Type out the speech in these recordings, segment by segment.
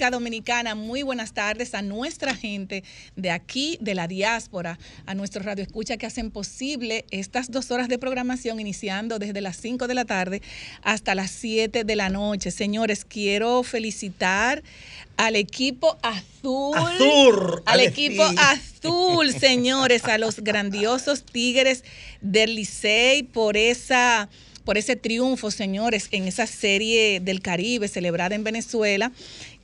República Dominicana. Muy buenas tardes a nuestra gente de aquí, de la diáspora, a nuestros radioescuchas que hacen posible estas dos horas de programación, iniciando desde las 5 de la tarde hasta las 7 de la noche. Señores, quiero felicitar al equipo azul. Azul. Al equipo azul, señores, a los grandiosos Tigres del Licey por esa por ese triunfo, señores, en esa serie del Caribe celebrada en Venezuela,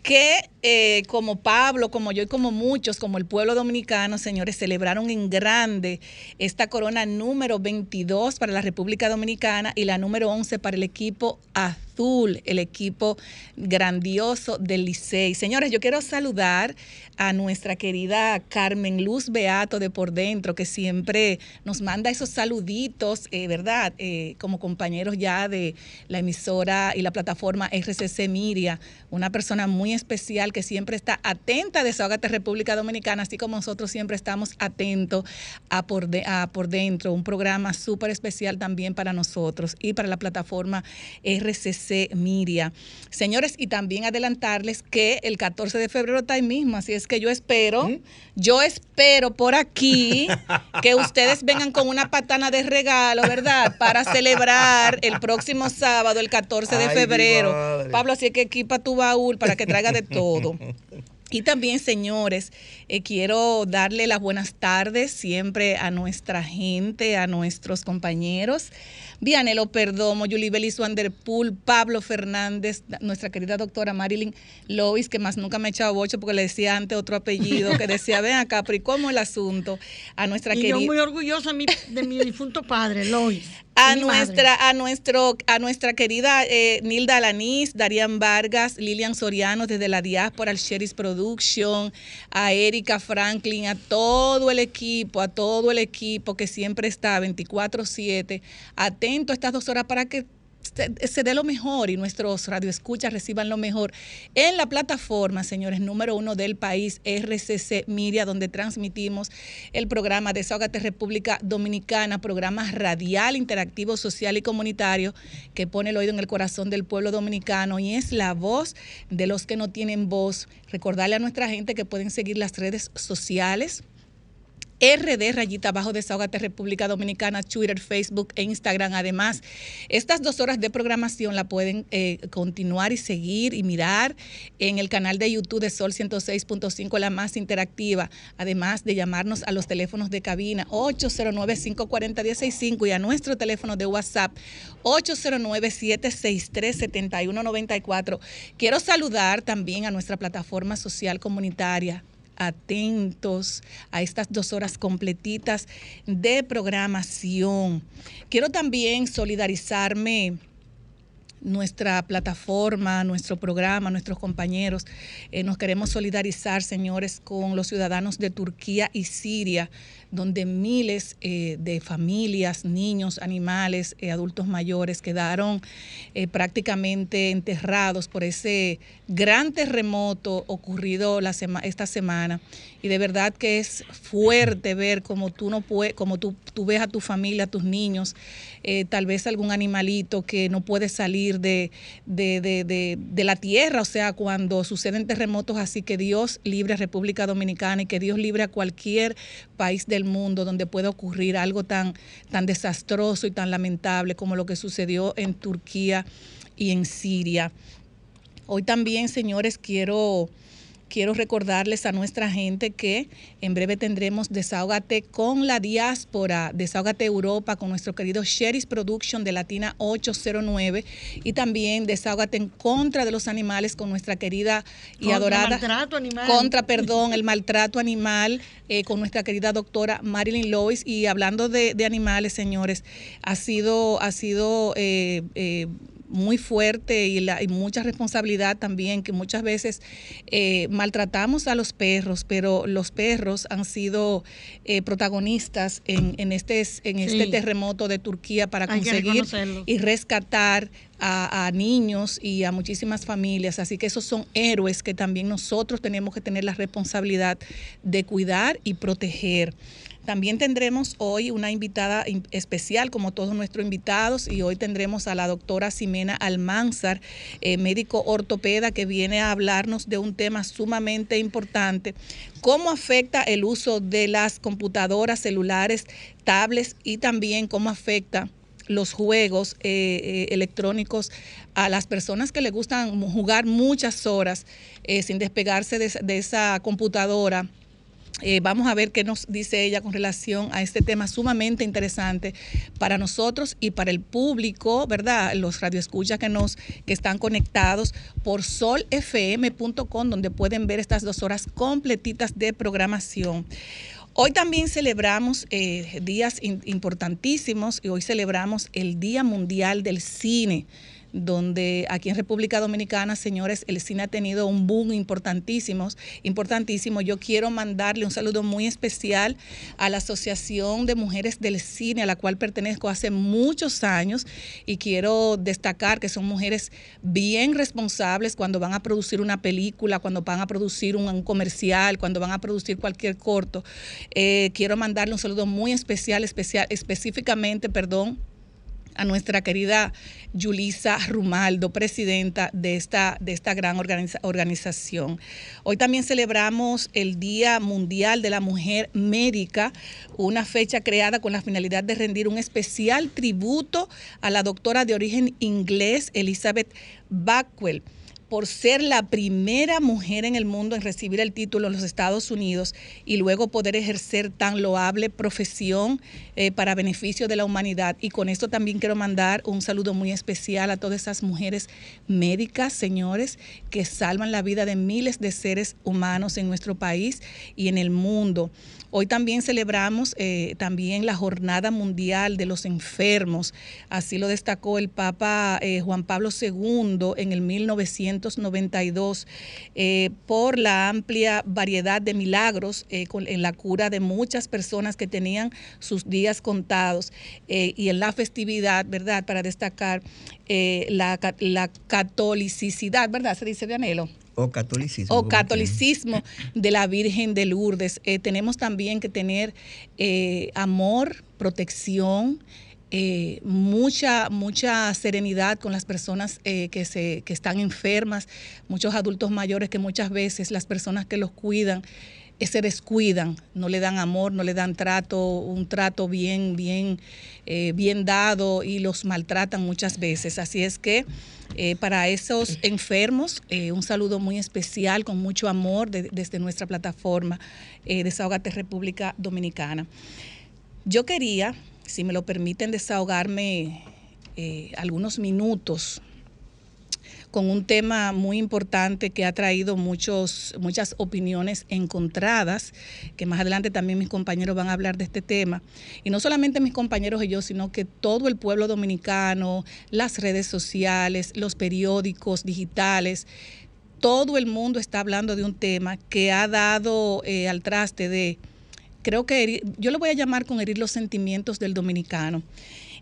que eh, como Pablo, como yo y como muchos, como el pueblo dominicano, señores, celebraron en grande esta corona número 22 para la República Dominicana y la número 11 para el equipo azul, el equipo grandioso del Licey. Señores, yo quiero saludar a nuestra querida Carmen Luz Beato de Por Dentro, que siempre nos manda esos saluditos, eh, ¿verdad? Eh, como compañeros ya de la emisora y la plataforma RCC Miria, una persona muy especial que siempre está atenta a Desahogate República Dominicana, así como nosotros siempre estamos atentos a Por, a por Dentro, un programa súper especial también para nosotros y para la plataforma RCC Miria. Señores, y también adelantarles que el 14 de febrero está ahí mismo, así es que yo espero, ¿Mm? yo espero por aquí que ustedes vengan con una patana de regalo, ¿verdad? Para celebrar el próximo sábado, el 14 de febrero. Pablo, así que equipa tu baúl para que traiga de todo. Y también, señores, eh, quiero darle las buenas tardes siempre a nuestra gente, a nuestros compañeros. Vianelo Perdomo, Julie Belis Wanderpool, Pablo Fernández, nuestra querida doctora Marilyn Lois, que más nunca me ha echado bocho porque le decía antes otro apellido, que decía, ven acá, pero ¿y cómo el asunto? A nuestra y querida. Yo muy orgullosa de mi difunto padre, Lois. A nuestra, a nuestro, a nuestra querida eh, Nilda Alanís, Darían Vargas, Lilian Soriano desde la diáspora, al Sheris Production, a Franklin, a todo el equipo, a todo el equipo que siempre está 24-7, atento a estas dos horas para que se, dé lo mejor y nuestros radioescuchas reciban lo mejor en la plataforma, señores, número uno del país, RCC Miria, donde transmitimos el programa Desahogate República Dominicana, programa radial, interactivo, social y comunitario que pone el oído en el corazón del pueblo dominicano y es la voz de los que no tienen voz. Recordarle a nuestra gente que pueden seguir las redes sociales RD rayita abajo Desahogate República Dominicana, Twitter, Facebook e Instagram. Además, estas dos horas de programación la pueden eh, continuar y seguir y mirar en el canal de YouTube de Sol 106.5, la más interactiva. Además de llamarnos a los teléfonos de cabina 809-540-165 y a nuestro teléfono de WhatsApp 809-763-7194. Quiero saludar también a nuestra plataforma social comunitaria atentos a estas dos horas completitas de programación. Quiero también solidarizarme nuestra plataforma, nuestro programa, nuestros compañeros. Eh, nos queremos solidarizar, señores, con los ciudadanos de Turquía y Siria donde miles eh, de familias, niños, animales, eh, adultos mayores quedaron eh, prácticamente enterrados por ese gran terremoto ocurrido esta semana. Y de verdad que es fuerte ver cómo tú no puedes, como tú, ves a tu familia, a tus niños, tal vez algún animalito que no puede salir de, de, la tierra, o sea, cuando suceden terremotos así, que Dios libre a República Dominicana y que Dios libre a cualquier país del mundo donde pueda ocurrir algo tan, tan desastroso y tan lamentable como lo que sucedió en Turquía y en Siria. Hoy también, señores, quiero quiero recordarles a nuestra gente que en breve tendremos Desahógate con la diáspora, Desahógate Europa con nuestro querido Sheris Production de Latina 809 y también Desahógate en contra de los animales con nuestra querida y adorada contra, perdón, el maltrato animal eh, con nuestra querida doctora Marilyn Lois. Y hablando de, animales, señores, ha sido ha sido eh, eh, muy fuerte y, la, y mucha responsabilidad también, que muchas veces eh, maltratamos a los perros, pero los perros han sido eh, protagonistas en, en, este, en este terremoto de Turquía para conseguir y rescatar a, a, niños y a muchísimas familias. Así que esos son héroes que también nosotros tenemos que tener la responsabilidad de cuidar y proteger. También tendremos hoy una invitada especial, como todos nuestros invitados, y hoy tendremos a la doctora Ximena Almanzar, eh, médico ortopeda, que viene a hablarnos de un tema sumamente importante, cómo afecta el uso de las computadoras, celulares, tablets y también cómo afecta los juegos eh, eh, electrónicos a las personas que les gustan jugar muchas horas sin despegarse de esa computadora eh, vamos a ver qué nos dice ella con relación a este tema sumamente interesante para nosotros y para el público, ¿verdad? Los radioescuchas que nos que están conectados por solfm.com, donde pueden ver estas dos horas completitas de programación. Hoy también celebramos eh, días importantísimos y hoy celebramos el Día Mundial del Cine donde aquí en República Dominicana, señores, el cine ha tenido un boom importantísimo, importantísimo. Yo quiero mandarle un saludo muy especial a la Asociación de Mujeres del Cine, a la cual pertenezco hace muchos años, y quiero destacar que son mujeres bien responsables cuando van a producir una película, cuando van a producir un, comercial, cuando van a producir cualquier corto. Eh, quiero mandarle un saludo muy especial, especial, específicamente, perdón, a nuestra querida Yulisa Rumaldo, presidenta de esta, de esta gran organización. Hoy también celebramos el Día Mundial de la Mujer Médica, una fecha creada con la finalidad de rendir un especial tributo a la doctora de origen inglés Elizabeth Backwell por ser la primera mujer en el mundo en recibir el título en los Estados Unidos y luego poder ejercer tan loable profesión eh, para beneficio de la humanidad. Y con esto también quiero mandar un saludo muy especial a todas esas mujeres médicas, señores, que salvan la vida de miles de seres humanos en nuestro país y en el mundo. Hoy también celebramos eh, también la Jornada Mundial de los Enfermos. Así lo destacó el Papa eh, Juan Pablo II en el 1992 eh, por la amplia variedad de milagros en la cura de muchas personas que tenían sus días contados y en la festividad, ¿verdad? Para destacar la, la catolicidad, ¿verdad? Se dice de anhelo o catolicismo. O catolicismo de la Virgen de Lourdes. Eh, tenemos también que tener eh, amor, protección, eh, mucha, mucha serenidad con las personas que, se, que están enfermas, muchos adultos mayores que muchas veces las personas que los cuidan se descuidan, no le dan amor, no le dan trato, un trato bien, bien, bien dado y los maltratan muchas veces. Así es que eh, para esos enfermos, eh, un saludo muy especial, con mucho amor desde nuestra plataforma eh, Desahogate República Dominicana. Yo quería, si me lo permiten, desahogarme algunos minutos con un tema muy importante que ha traído muchos, muchas opiniones encontradas, que más adelante también mis compañeros van a hablar de este tema. Y no solamente mis compañeros y yo, sino que todo el pueblo dominicano, las redes sociales, los periódicos digitales, todo el mundo está hablando de un tema que ha dado eh, al traste de, creo que yo lo voy a llamar con herir los sentimientos del dominicano.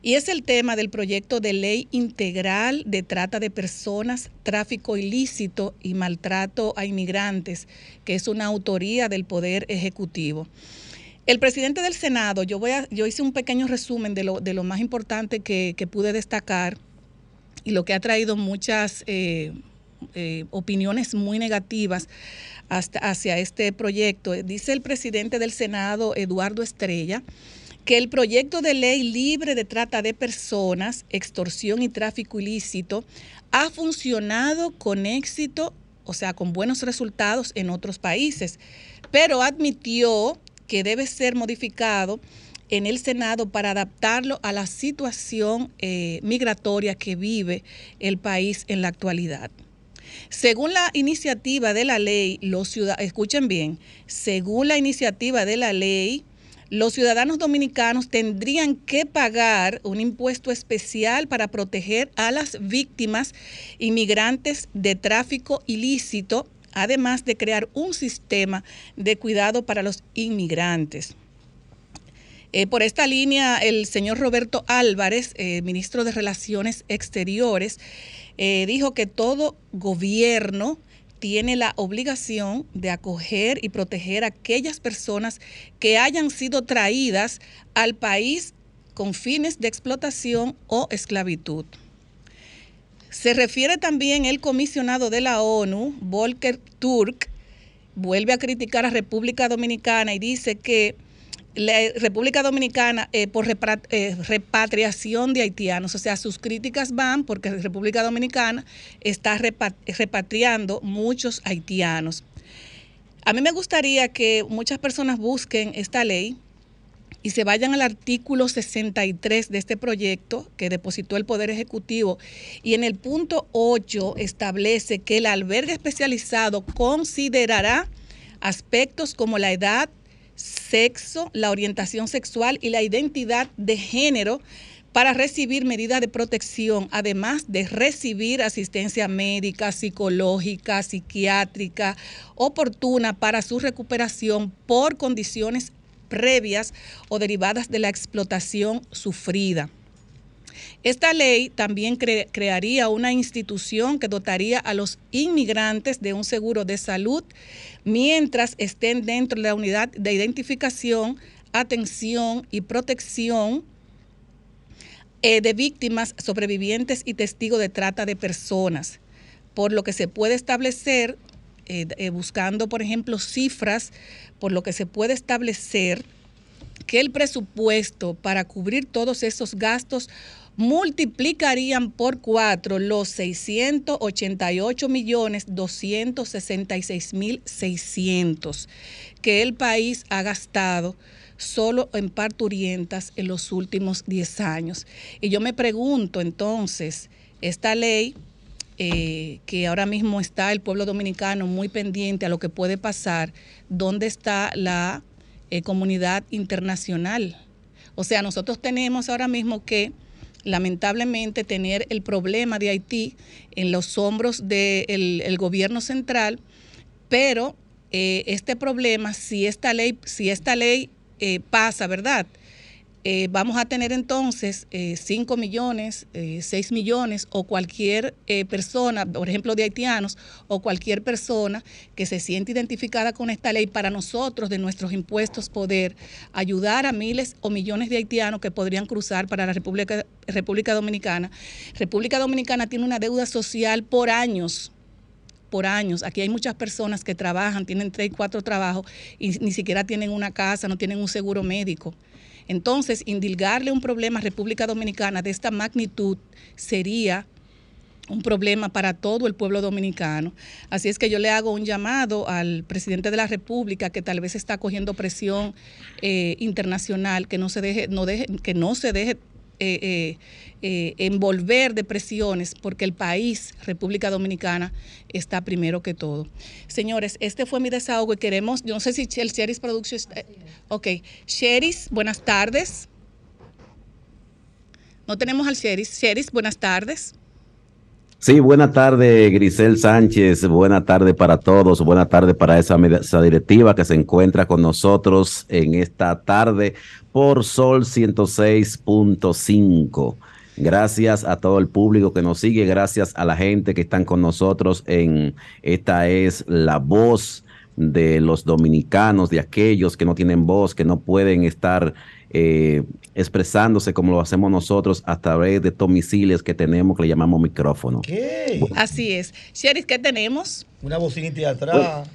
Y es el tema del proyecto de ley integral de trata de personas, tráfico ilícito y maltrato a inmigrantes, que es una autoría del Poder Ejecutivo. El presidente del Senado, yo, voy a, yo hice un pequeño resumen de lo, de lo más importante que, pude destacar y lo que ha traído muchas eh, eh, opiniones muy negativas hasta, hacia este proyecto. Dice el presidente del Senado, Eduardo Estrella, que el proyecto de ley libre de trata de personas, extorsión y tráfico ilícito ha funcionado con éxito, o sea, con buenos resultados en otros países, pero admitió que debe ser modificado en el Senado para adaptarlo a la situación eh, migratoria que vive el país en la actualidad. Según la iniciativa de la ley, los ciudadanos, escuchen bien, según la iniciativa de la ley, los ciudadanos dominicanos tendrían que pagar un impuesto especial para proteger a las víctimas inmigrantes de tráfico ilícito, además de crear un sistema de cuidado para los inmigrantes. Eh, por esta línea, el señor Roberto Álvarez, eh, ministro de Relaciones Exteriores, eh, dijo que todo gobierno tiene la obligación de acoger y proteger a aquellas personas que hayan sido traídas al país con fines de explotación o esclavitud. Se refiere también el comisionado de la ONU, Volker Turk, vuelve a criticar a República Dominicana y dice que la República Dominicana eh, por eh, repatriación de haitianos, o sea, sus críticas van porque la República Dominicana está repatriando muchos haitianos. A mí me gustaría que muchas personas busquen esta ley y se vayan al artículo 63 de este proyecto que depositó el Poder Ejecutivo y en el punto 8 establece que el albergue especializado considerará aspectos como la edad, sexo, la orientación sexual y la identidad de género para recibir medidas de protección, además de recibir asistencia médica, psicológica, psiquiátrica, oportuna para su recuperación por condiciones previas o derivadas de la explotación sufrida. Esta ley también crearía una institución que dotaría a los inmigrantes de un seguro de salud mientras estén dentro de la unidad de identificación, atención y protección eh, de víctimas, sobrevivientes y testigos de trata de personas, por lo que se puede establecer, eh, eh, buscando, por ejemplo, cifras por lo que se puede establecer que el presupuesto para cubrir todos esos gastos multiplicarían por cuatro los 688 millones 266 mil 600 que el país ha gastado solo en parturientas en los últimos 10 años. Y yo me pregunto entonces, esta ley eh, que ahora mismo está el pueblo dominicano muy pendiente a lo que puede pasar, ¿dónde está la eh, comunidad internacional? O sea, nosotros tenemos ahora mismo que lamentablemente tener el problema de Haití en los hombros del gobierno central, pero eh, este problema, si esta ley, si esta ley pasa, ¿verdad? Eh, vamos a tener entonces 5 eh, millones, 6 eh, millones o cualquier persona, por ejemplo de haitianos, o cualquier persona que se siente identificada con esta ley para nosotros de nuestros impuestos poder ayudar a miles o millones de haitianos que podrían cruzar para la República, Dominicana. República Dominicana tiene una deuda social por años por años. Aquí hay muchas personas que trabajan, tienen tres cuatro trabajos y ni siquiera tienen una casa, no tienen un seguro médico. Entonces, indilgarle un problema a República Dominicana de esta magnitud sería un problema para todo el pueblo dominicano. Así es que yo le hago un llamado al presidente de la República que tal vez está cogiendo presión eh, internacional, que no se deje, no deje, que no se deje eh, eh, eh, envolver de presiones porque el país, República Dominicana, está primero que todo. Señores, este fue mi desahogo y queremos, yo no sé si el Sheris Production está... Ok, Sheris, buenas tardes. No tenemos al Sheris. Sheris, buenas tardes. Sí, buena tarde, Grisel Sánchez. Buena tarde para todos. Buena tarde para esa directiva que se encuentra con nosotros en esta tarde por Sol 106.5. Gracias a todo el público que nos sigue, gracias a la gente que están con nosotros en esta es la voz de los dominicanos, de aquellos que no tienen voz, que no pueden estar eh, expresándose como lo hacemos nosotros a través de estos misiles que tenemos que le llamamos micrófono. Así es. Sheriff, ¿qué tenemos? Una bocinita atrás.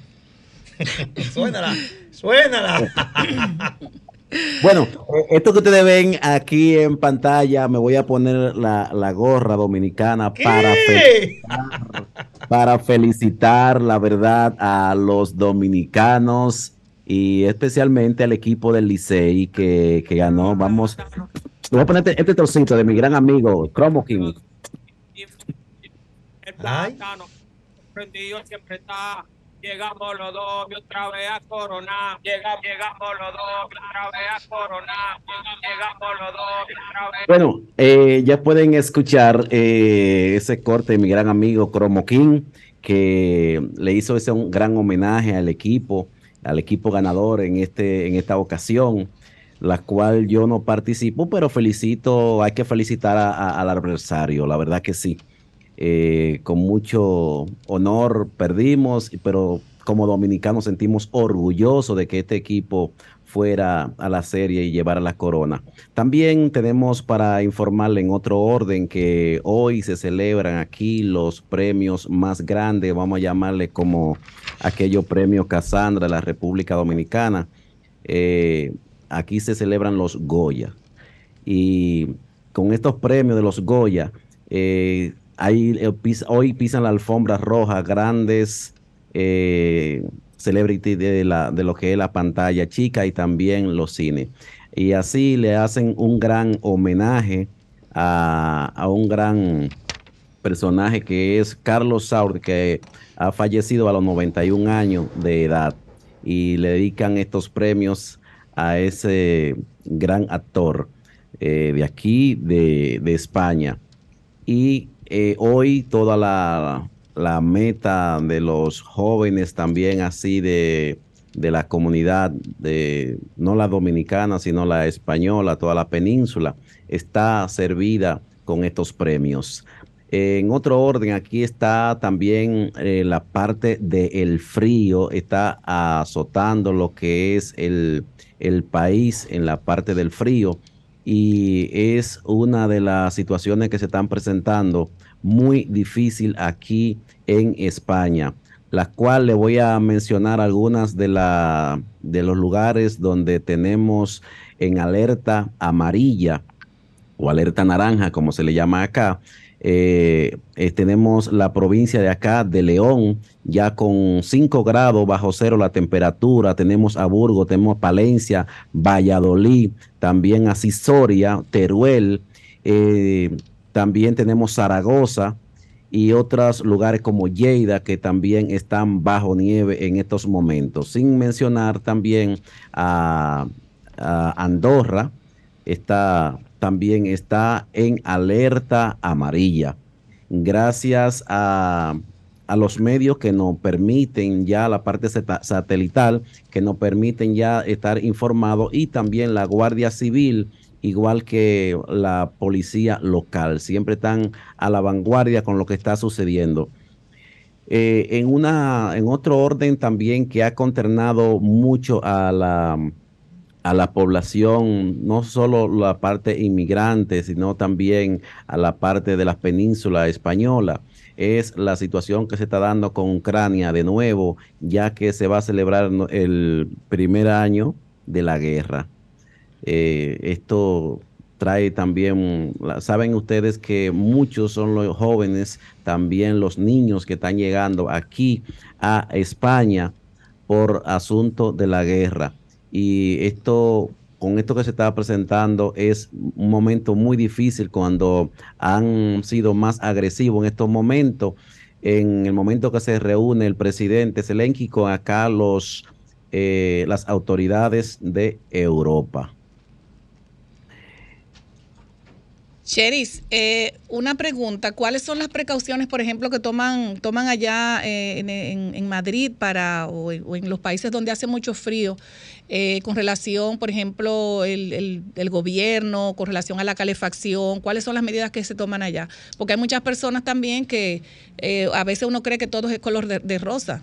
suénala, suénala. Bueno, esto que ustedes ven aquí en pantalla, me voy a poner la, gorra dominicana para para felicitar, la verdad, a los dominicanos y especialmente al equipo del Licey que, que ganó. Vamos, voy a poner este, este trocito de mi gran amigo Cromo King. El plátano prendido siempre está. Llegamos los dos y otra vez a Corona. Llegamos, llegamos los dos y otra vez a Corona. Llegamos los dos y otra vez. Bueno, eh, ya pueden escuchar eh, ese corte de mi gran amigo Cromo King, que le hizo ese un gran homenaje al equipo al equipo ganador en, este, en esta ocasión, la cual yo no participo, pero felicito, hay que felicitar al adversario, la verdad que sí. eh, con mucho honor perdimos, pero como dominicanos sentimos orgullosos de que este equipo fuera a la serie y llevara la corona. También tenemos para informarle en otro orden que hoy se celebran aquí los premios más grandes, vamos a llamarle como aquellos premios Casandra de la República Dominicana. Eh, aquí se celebran los Goya. Y con estos premios de los Goya, eh, eh, hoy pisan la alfombra roja grandes celebrity de, la, de lo que es la pantalla chica y también los cines. Y así le hacen un gran homenaje a, a un gran personaje que es Carlos Saur, que ha fallecido a los 91 años de edad. Y le dedican estos premios a ese gran actor eh, de aquí, de, de España. Y eh, hoy toda la, la meta de los jóvenes también así de, la comunidad, de no la dominicana, sino la española, toda la península, está servida con estos premios. En otro orden, aquí está también eh, la parte del frío, está azotando lo que es el, el país en la parte del frío y es una de las situaciones que se están presentando muy difícil aquí en España, la cual le voy a mencionar algunas de, la, de los lugares donde tenemos en alerta amarilla o alerta naranja, como se le llama acá. Eh, eh, tenemos la provincia de acá de León, ya con 5 grados bajo cero la temperatura. Tenemos a Burgos, tenemos Palencia, Valladolid, también a Cisoria, Teruel. Eh, también tenemos Zaragoza y otros lugares como Lleida que también están bajo nieve en estos momentos. Sin mencionar también a, Andorra, está, también está en alerta amarilla. Gracias a, a los medios que nos permiten ya la parte satelital, que nos permiten ya estar informados y también la Guardia Civil igual que la policía local. Siempre están a la vanguardia con lo que está sucediendo. Eh, en, una, en otro orden también que ha conternado mucho a la, a la población, no solo la parte inmigrante, sino también a la parte de la península española, es la situación que se está dando con Ucrania de nuevo, ya que se va a celebrar el primer año de la guerra. Eh, esto trae también, saben ustedes que muchos son los jóvenes, también los niños que están llegando aquí a España por asunto de la guerra. Y esto, con esto que se está presentando, es un momento muy difícil cuando han sido más agresivos en estos momentos. En el momento que se reúne el presidente Zelensky con acá los, eh, las autoridades de Europa. Cheris, eh, una pregunta, ¿cuáles son las precauciones, por ejemplo, que toman, toman allá eh, en, Madrid para, o, en los países donde hace mucho frío eh, con relación, por ejemplo, el, gobierno, con relación a la calefacción? ¿Cuáles son las medidas que se toman allá? Porque hay muchas personas también que a veces uno cree que todo es color de, rosa.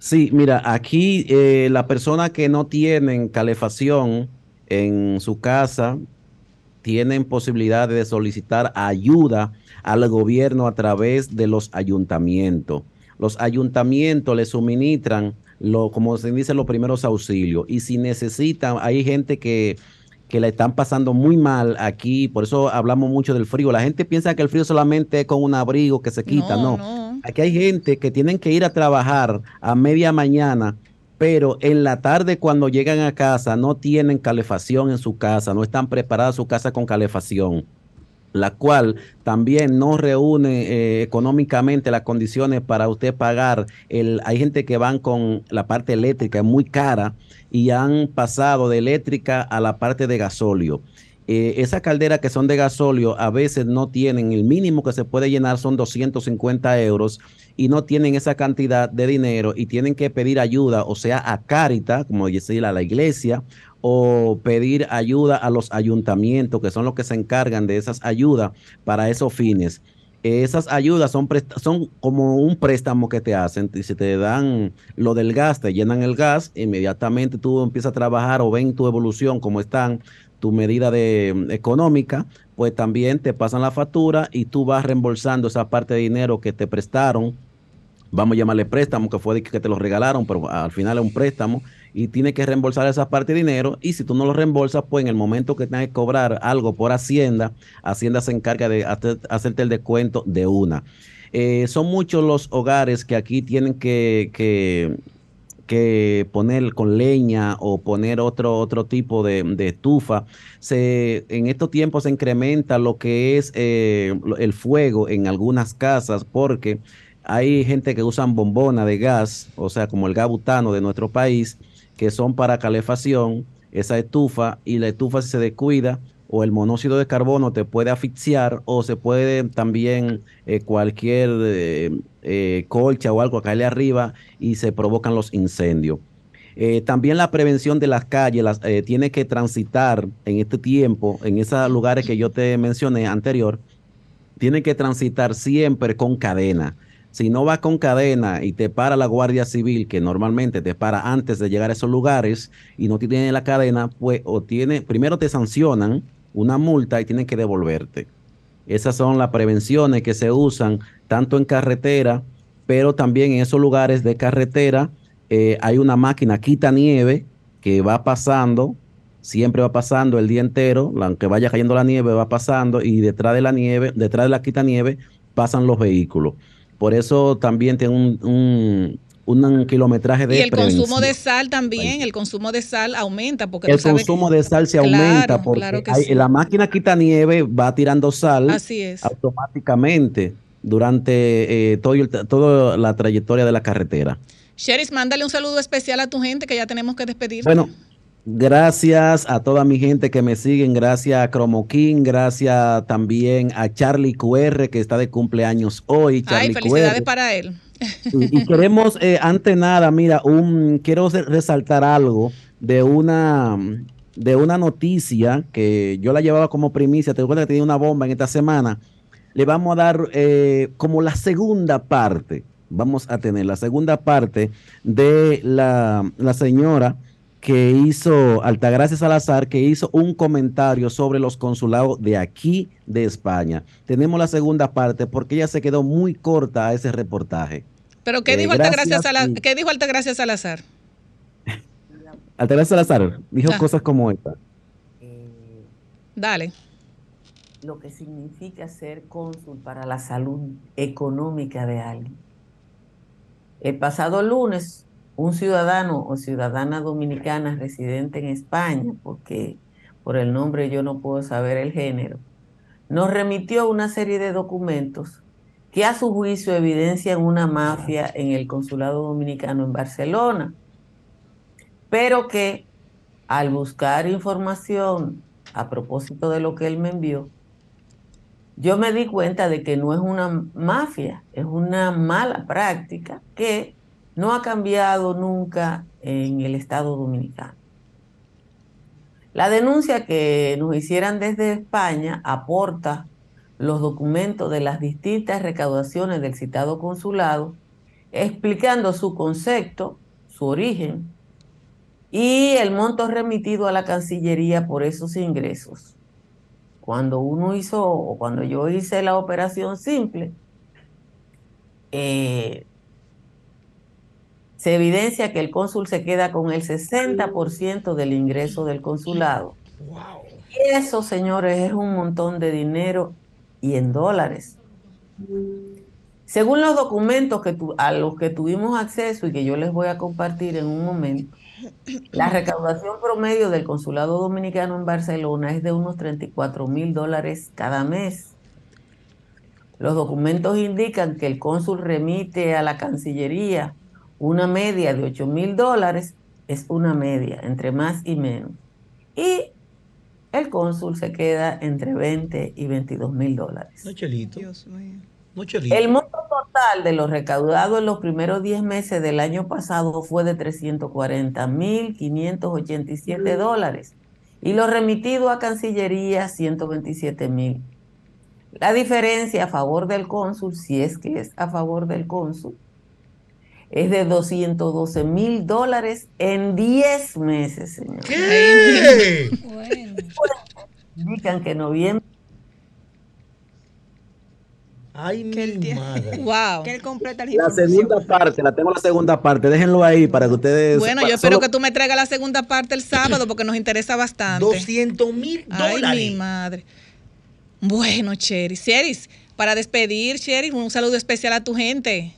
Sí, mira, aquí la persona que no tienen calefacción en su casa, tienen posibilidad de solicitar ayuda al gobierno a través de los ayuntamientos. Los ayuntamientos les suministran, lo, como se dice, los primeros auxilios. Y si necesitan, hay gente que, que la están pasando muy mal aquí, por eso hablamos mucho del frío. La gente piensa que el frío solamente es con un abrigo que se quita, no. no. Aquí hay gente que tienen que ir a trabajar a media mañana pero en la tarde cuando llegan a casa no tienen calefacción en su casa, no están preparadas su casa con calefacción la cual también no reúne eh, económicamente las condiciones para usted pagar. El, hay gente que van con la parte eléctrica muy cara y han pasado de eléctrica a la parte de gasóleo. Eh, esas calderas que son de gasóleo a veces no tienen, el mínimo que se puede llenar son 250 euros y no tienen esa cantidad de dinero y tienen que pedir ayuda, o sea, a Carita, como decir, a la iglesia, o pedir ayuda a los ayuntamientos, que son los que se encargan de esas ayudas para esos fines. esas ayudas son, son como un préstamo que te hacen. Y si te dan lo del gas, te llenan el gas, inmediatamente tú empiezas a trabajar o ven tu evolución, cómo están, tu medida de, mm, económica, pues también te pasan la factura y tú vas reembolsando esa parte de dinero que te prestaron. Vamos a llamarle préstamo, que fue que te lo regalaron, pero al final es un préstamo y tienes que reembolsar esa parte de dinero. Y si tú no lo reembolsas, pues en el momento que tengas que cobrar algo por Hacienda, Hacienda se encarga de hacer- hacerte el descuento de una. Eh, son muchos los hogares que aquí tienen que, que, que poner con leña o poner otro, otro tipo de, estufa. Se, en estos tiempos se incrementa lo que es eh, el fuego en algunas casas porque hay gente que usan bombona de gas, o sea, como el gas butano de nuestro país, que son para calefacción, esa estufa, y la estufa si se descuida, o el monóxido de carbono te puede asfixiar, o se puede también eh, cualquier eh, eh, colcha o algo caerle arriba y se provocan los incendios. También la prevención de las calles las, tiene que transitar en este tiempo, en esos lugares que yo te mencioné anterior, tiene que transitar siempre con cadena. Si no vas con cadena y te para la Guardia Civil, que normalmente te para antes de llegar a esos lugares y no tiene la cadena, pues o tiene, primero te sancionan una multa y tienen que devolverte. Esas son las prevenciones que se usan tanto en carretera, pero también en esos lugares de carretera eh, hay una máquina quita nieve que va pasando, siempre va pasando el día entero, aunque vaya cayendo la nieve, va pasando y detrás de la nieve, detrás de la quita nieve, pasan los vehículos. Por eso también tiene un, un kilometraje de Y el consumo de sal también, el consumo de sal aumenta porque El consumo de sal se Claro, aumenta porque claro que hay- sí. la máquina quita nieve va tirando sal Así es. automáticamente durante eh, todo toda la trayectoria de la carretera. Sheris, mándale un saludo especial a tu gente que ya tenemos que despedir. Bueno, gracias a toda mi gente que me siguen, gracias a Cromo King, gracias también a Charlie QR que está de cumpleaños hoy. Ay, Charlie felicidades QR. para él. Y, queremos, eh, ante nada, mira, un, quiero re- resaltar algo de una, de una noticia que yo la llevaba como primicia. Te recuerdas que tenía una bomba en esta semana. Le vamos a dar eh, como la segunda parte. Vamos a tener la segunda parte de la, la señora que hizo, Altagracia Salazar, que hizo un comentario sobre los consulados de aquí de España. Tenemos la segunda parte porque ella se quedó muy corta a ese reportaje. Pero ¿qué Eh, dijo Altagracia gracias, Salazar? sí. ¿Qué dijo Altagracia Salazar? Altagracia Salazar dijo Ah. cosas como esta. eh, Dale. lo que significa ser cónsul para la salud económica de alguien. El pasado lunes, un ciudadano o ciudadana dominicana residente en España, porque por el nombre yo no puedo saber el género, nos remitió una serie de documentos que a su juicio evidencian una mafia en el consulado dominicano en Barcelona, pero que al buscar información a propósito de lo que él me envió, yo me di cuenta de que no es una mafia, es una mala práctica que no ha cambiado nunca en el Estado Dominicano. La denuncia que nos hicieran desde España aporta los documentos de las distintas recaudaciones del citado consulado, explicando su concepto, su origen y el monto remitido a la Cancillería por esos ingresos cuando uno hizo, o cuando yo hice la operación simple, eh, se evidencia que el cónsul se queda con el 60% del ingreso del consulado. Y eso, señores, es un montón de dinero y en dólares. Según los documentos que tu- a los que tuvimos acceso y que yo les voy a compartir en un momento, la recaudación promedio del consulado dominicano en Barcelona es de unos 34 mil dólares cada mes. Los documentos indican que el cónsul remite a la Cancillería una media de 8 mil dólares, es una media, entre más y menos. Y el cónsul se queda entre 20 y 22 mil dólares. No, Chelito. Dios mío. No, Chelito. El monto total de lo recaudado en los primeros 10 meses del año pasado fue de 340.587 dólares y lo remitido a Cancillería 127 mil. La diferencia a favor del cónsul, si es que es a favor del cónsul, es de 212 mil dólares en 10 meses, señor. ¿Qué? Bueno. Indican que noviembre Ay, Que mi madre. Wow. Que él completa la La segunda parte, la tengo la segunda parte. Déjenlo ahí para que ustedes. Bueno, yo espero solo- que tú me traigas la segunda parte el sábado porque nos interesa bastante. 200 mil Ay, dólares. mi madre. Bueno, Cheris. Cheris, para despedir, Cheris, un saludo especial a tu gente.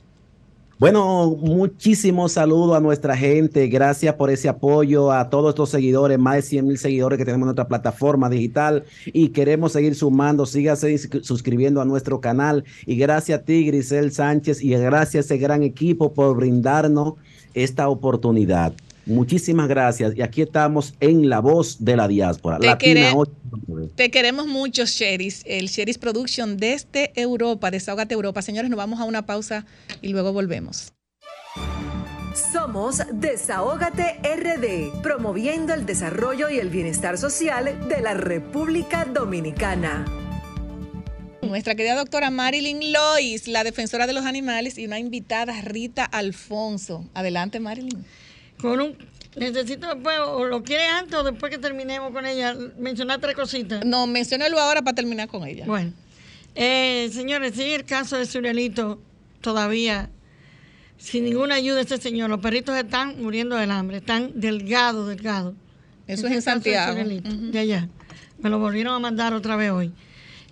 Bueno, muchísimos saludos a nuestra gente. Gracias por ese apoyo a todos estos seguidores, más de 100 mil seguidores que tenemos en nuestra plataforma digital y queremos seguir sumando. Sígase suscribiendo a nuestro canal. Y gracias a ti, Grisel Sánchez, y gracias a ese gran equipo por brindarnos esta oportunidad. Muchísimas gracias. Y aquí estamos en La Voz de la Diáspora. Te Latina quere- 89. Te queremos mucho, Cheris. El Cheris Production desde Europa, Desahógate Europa. Señores, nos vamos a una pausa y luego volvemos. Somos Desahógate RD, promoviendo el desarrollo y el bienestar social de la República Dominicana. Nuestra querida doctora Marilyn Lois, la defensora de los animales, y una invitada, Rita Alfonso. Adelante, Marilyn. Con un. Necesito después, o lo quiere antes o después que terminemos con ella, mencionar tres cositas. No, menciónelo ahora para terminar con ella. Bueno, eh, señores, sigue el caso de Surielito todavía sin ninguna ayuda de este señor. Los perritos están muriendo del hambre, están delgados, delgados. Eso es en de Santiago. De allá. Me lo volvieron a mandar otra vez hoy.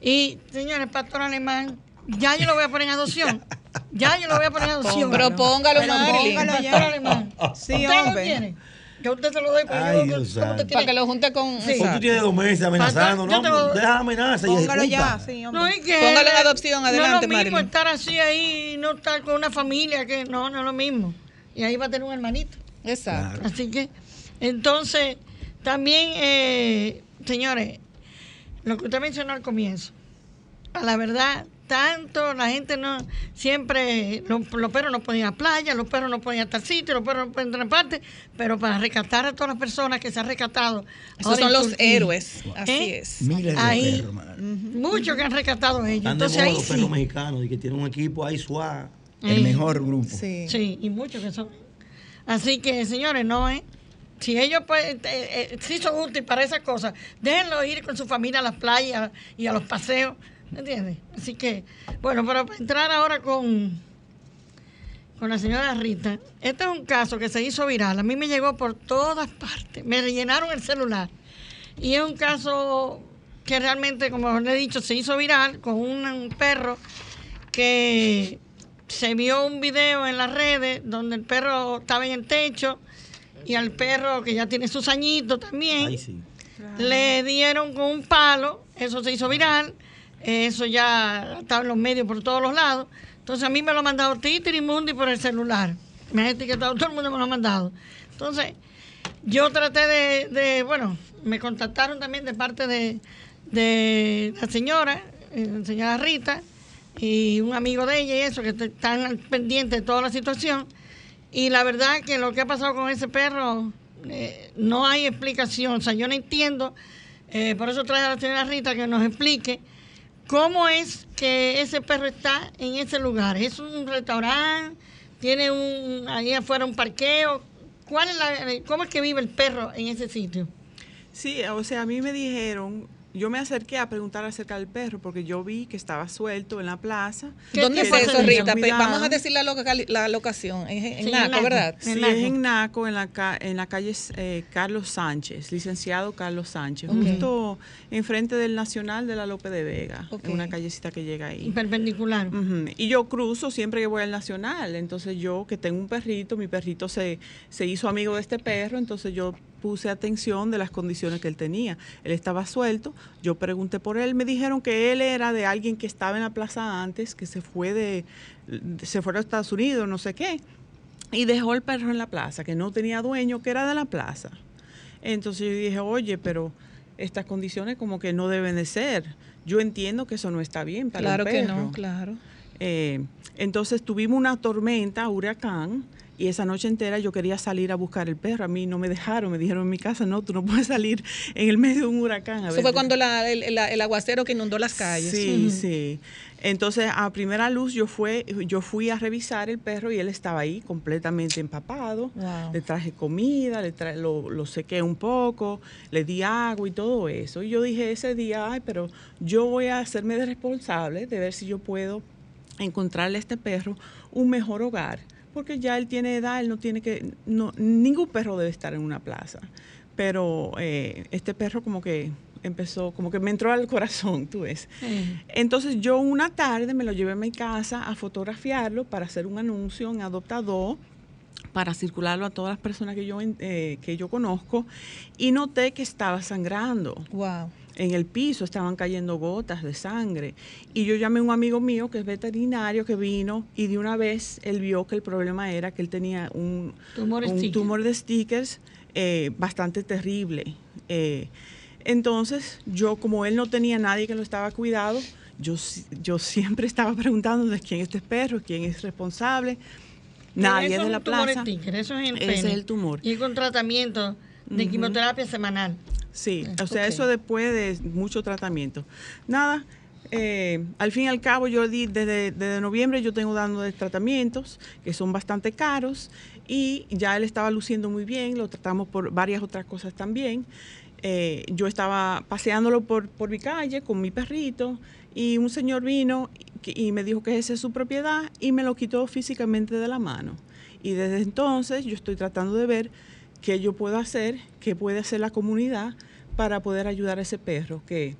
Y, señores, pastor alemán, ya yo lo voy a poner en adopción. Ya yo lo voy a poner en adopción. Pero póngalo, Pero Marilyn. póngalo Pastor ya. alemán. Sí, ¿Usted lo hombre. quiere? Yo a usted se lo doy, pero Ay, yo Dios ¿cómo santo. usted Para que lo junte con... Sí. Pues tú tienes dos meses amenazando, Yo te ¿no? lo- Deja la amenaza y Póngalo ya, sí, No, hombre. y que Póngalo en adopción, No es adelante, lo mismo Marilyn. estar así ahí y no estar con una familia, que no, no es lo mismo. Y ahí va a tener un hermanito. Exacto. Así que, entonces, también, eh, señores, lo que usted mencionó al comienzo, a la verdad, tanto la gente no, siempre, los, los perros no pueden ir a playa, los perros no pueden ir a tal sitio, los perros no pueden entrar en parte, pero para rescatar a todas las personas que se han rescatado. Esos son los Turquía, héroes. Así ¿eh? es. Miles de Ahí, perros, man. muchos que han rescatado ellos. Están de Entonces moda ahí los perros sí. mexicanos y que tienen un equipo ahí suave. Eh, El mejor grupo. Sí. Sí, y muchos que son. Así que, señores, no es. Si ellos pues, eh, eh, sí son útiles para esas cosas, déjenlo ir con su familia a las playas y a los paseos, ¿me entiendes? Así que, bueno, para entrar ahora con, con la señora Rita, este es un caso que se hizo viral, a mí me llegó por todas partes, me rellenaron el celular. Y es un caso que realmente, como le he dicho, se hizo viral con un, un perro que se vio un video en las redes donde el perro estaba en el techo y al perro que ya tiene sus añitos también sí. le dieron con un palo, eso se hizo viral, eso ya estaba en los medios por todos los lados. Entonces a mí me lo ha mandado Twitter y Mundi por el celular. Me ha etiquetado, todo el mundo me lo ha mandado. Entonces, yo traté de, bueno, me contactaron también de parte de, de la señora, eh, la señora Rita, y un amigo de ella y eso, que están al pendiente de toda la situación. Y la verdad que lo que ha pasado con ese perro, eh, no hay explicación. O sea, yo no entiendo, eh, por eso traje a la señora Rita que nos explique cómo es que ese perro está en ese lugar. ¿Es un restaurante? ¿Tiene un ahí afuera un parqueo? ¿Cuál es la, ¿Cómo es que vive el perro en ese sitio? Sí, o sea, a mí me dijeron, yo me acerqué a preguntar acerca del perro porque yo vi que estaba suelto en la plaza. ¿Qué ¿Dónde fue eso? Rita? Vamos a decir la, locación. Es en, en Sí, Naco, en Naco. ¿verdad? En Sí, Naco. es en Naco, en la, ca- en la calle eh, Carlos Sánchez, licenciado Carlos Sánchez, justo enfrente del Nacional de la Lope de Vega, en una callecita que llega ahí. Perpendicular. Y yo cruzo siempre que voy al Nacional. Entonces yo que tengo un perrito, mi perrito se, se hizo amigo de este perro, entonces yo puse atención de las condiciones que él tenía. Él estaba suelto, yo pregunté por él, me dijeron que él era de alguien que estaba en la plaza antes, que se fue de, se fue a Estados Unidos, no sé qué, y dejó el perro en la plaza, que no tenía dueño, que era de la plaza. Entonces yo dije, oye, pero estas condiciones como que no deben de ser. Yo entiendo que eso no está bien para Claro que perro. no, claro. Eh, entonces tuvimos una tormenta, huracán, y esa noche entera yo quería salir a buscar el perro. A mí no me dejaron, me dijeron en mi casa, no, tú no puedes salir en el medio de un huracán. A Eso ver, fue cuando la- el, el- el aguacero que inundó las calles. Sí, sí. Entonces, a primera luz, yo, fue, yo fui a revisar el perro y él estaba ahí completamente empapado. Wow. Le traje comida, le tra- lo, lo sequé un poco, le di agua y todo eso. Y yo dije ese día, ay, pero yo voy a hacerme de responsable de ver si yo puedo encontrarle a este perro un mejor hogar. Porque ya él tiene edad, él no tiene que, no, ningún perro debe estar en una plaza. Pero eh, este perro como que empezó, como que me entró al corazón, tú ves. Entonces yo una tarde me lo llevé a mi casa a fotografiarlo para hacer un anuncio en Adoptador para circularlo a todas las personas que yo, eh, que yo conozco y noté que estaba sangrando. Wow. En el piso estaban cayendo gotas de sangre. Y yo llamé a un amigo mío que es veterinario que vino y de una vez él vio que el problema era que él tenía un Tumor un sticker. tumor de stickers eh, bastante terrible. Eh, entonces, yo como él no tenía nadie que lo estaba cuidado, yo, yo siempre estaba preguntando de quién es este perro, quién es responsable. Nadie de la tumor plaza. sticker, eso es el Ese pene. es el tumor. Y con tratamiento de quimioterapia semanal. Sí, o sea, eso después de mucho tratamiento. Nada, eh, al fin y al cabo yo di, desde, desde noviembre yo tengo dando de tratamientos que son bastante caros y ya él estaba luciendo muy bien, lo tratamos por varias otras cosas también. Eh, yo estaba paseándolo por, por mi calle con mi perrito y un señor vino y, y me dijo que esa es su propiedad y me lo quitó físicamente de la mano. Y desde entonces yo estoy tratando de ver qué yo puedo hacer, qué puede hacer la comunidad para poder ayudar a ese perro que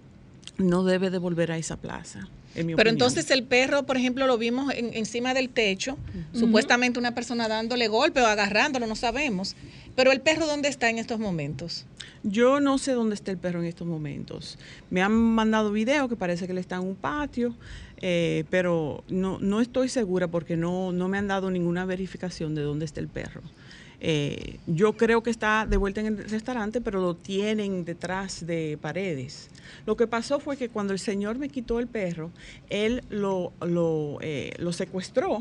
no debe de volver a esa plaza. en mi Pero opinión. entonces el perro, por ejemplo, lo vimos en- encima del techo, supuestamente una persona dándole golpe o agarrándolo, no sabemos. Pero el perro, ¿dónde está en estos momentos? Yo no sé dónde está el perro en estos momentos. Me han mandado video que parece que él está en un patio, eh, pero no, no estoy segura porque no, no me han dado ninguna verificación de dónde está el perro. Eh, yo creo que está de vuelta en el restaurante, pero lo tienen detrás de paredes. Lo que pasó fue que cuando el señor me quitó el perro, él lo, lo, eh, lo secuestró.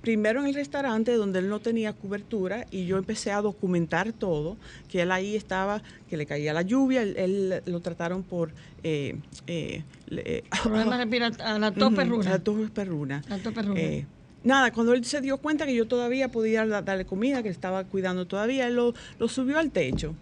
Primero en el restaurante donde él no tenía cobertura y yo empecé a documentar todo, que él ahí estaba, que le caía la lluvia, él, él lo trataron por... eh, eh, le- Problemas respiratorios, la. La perruna. La tos perruna. Eh, nada, cuando él se dio cuenta que yo todavía podía da- darle comida, que estaba cuidando todavía, él lo, lo subió al techo.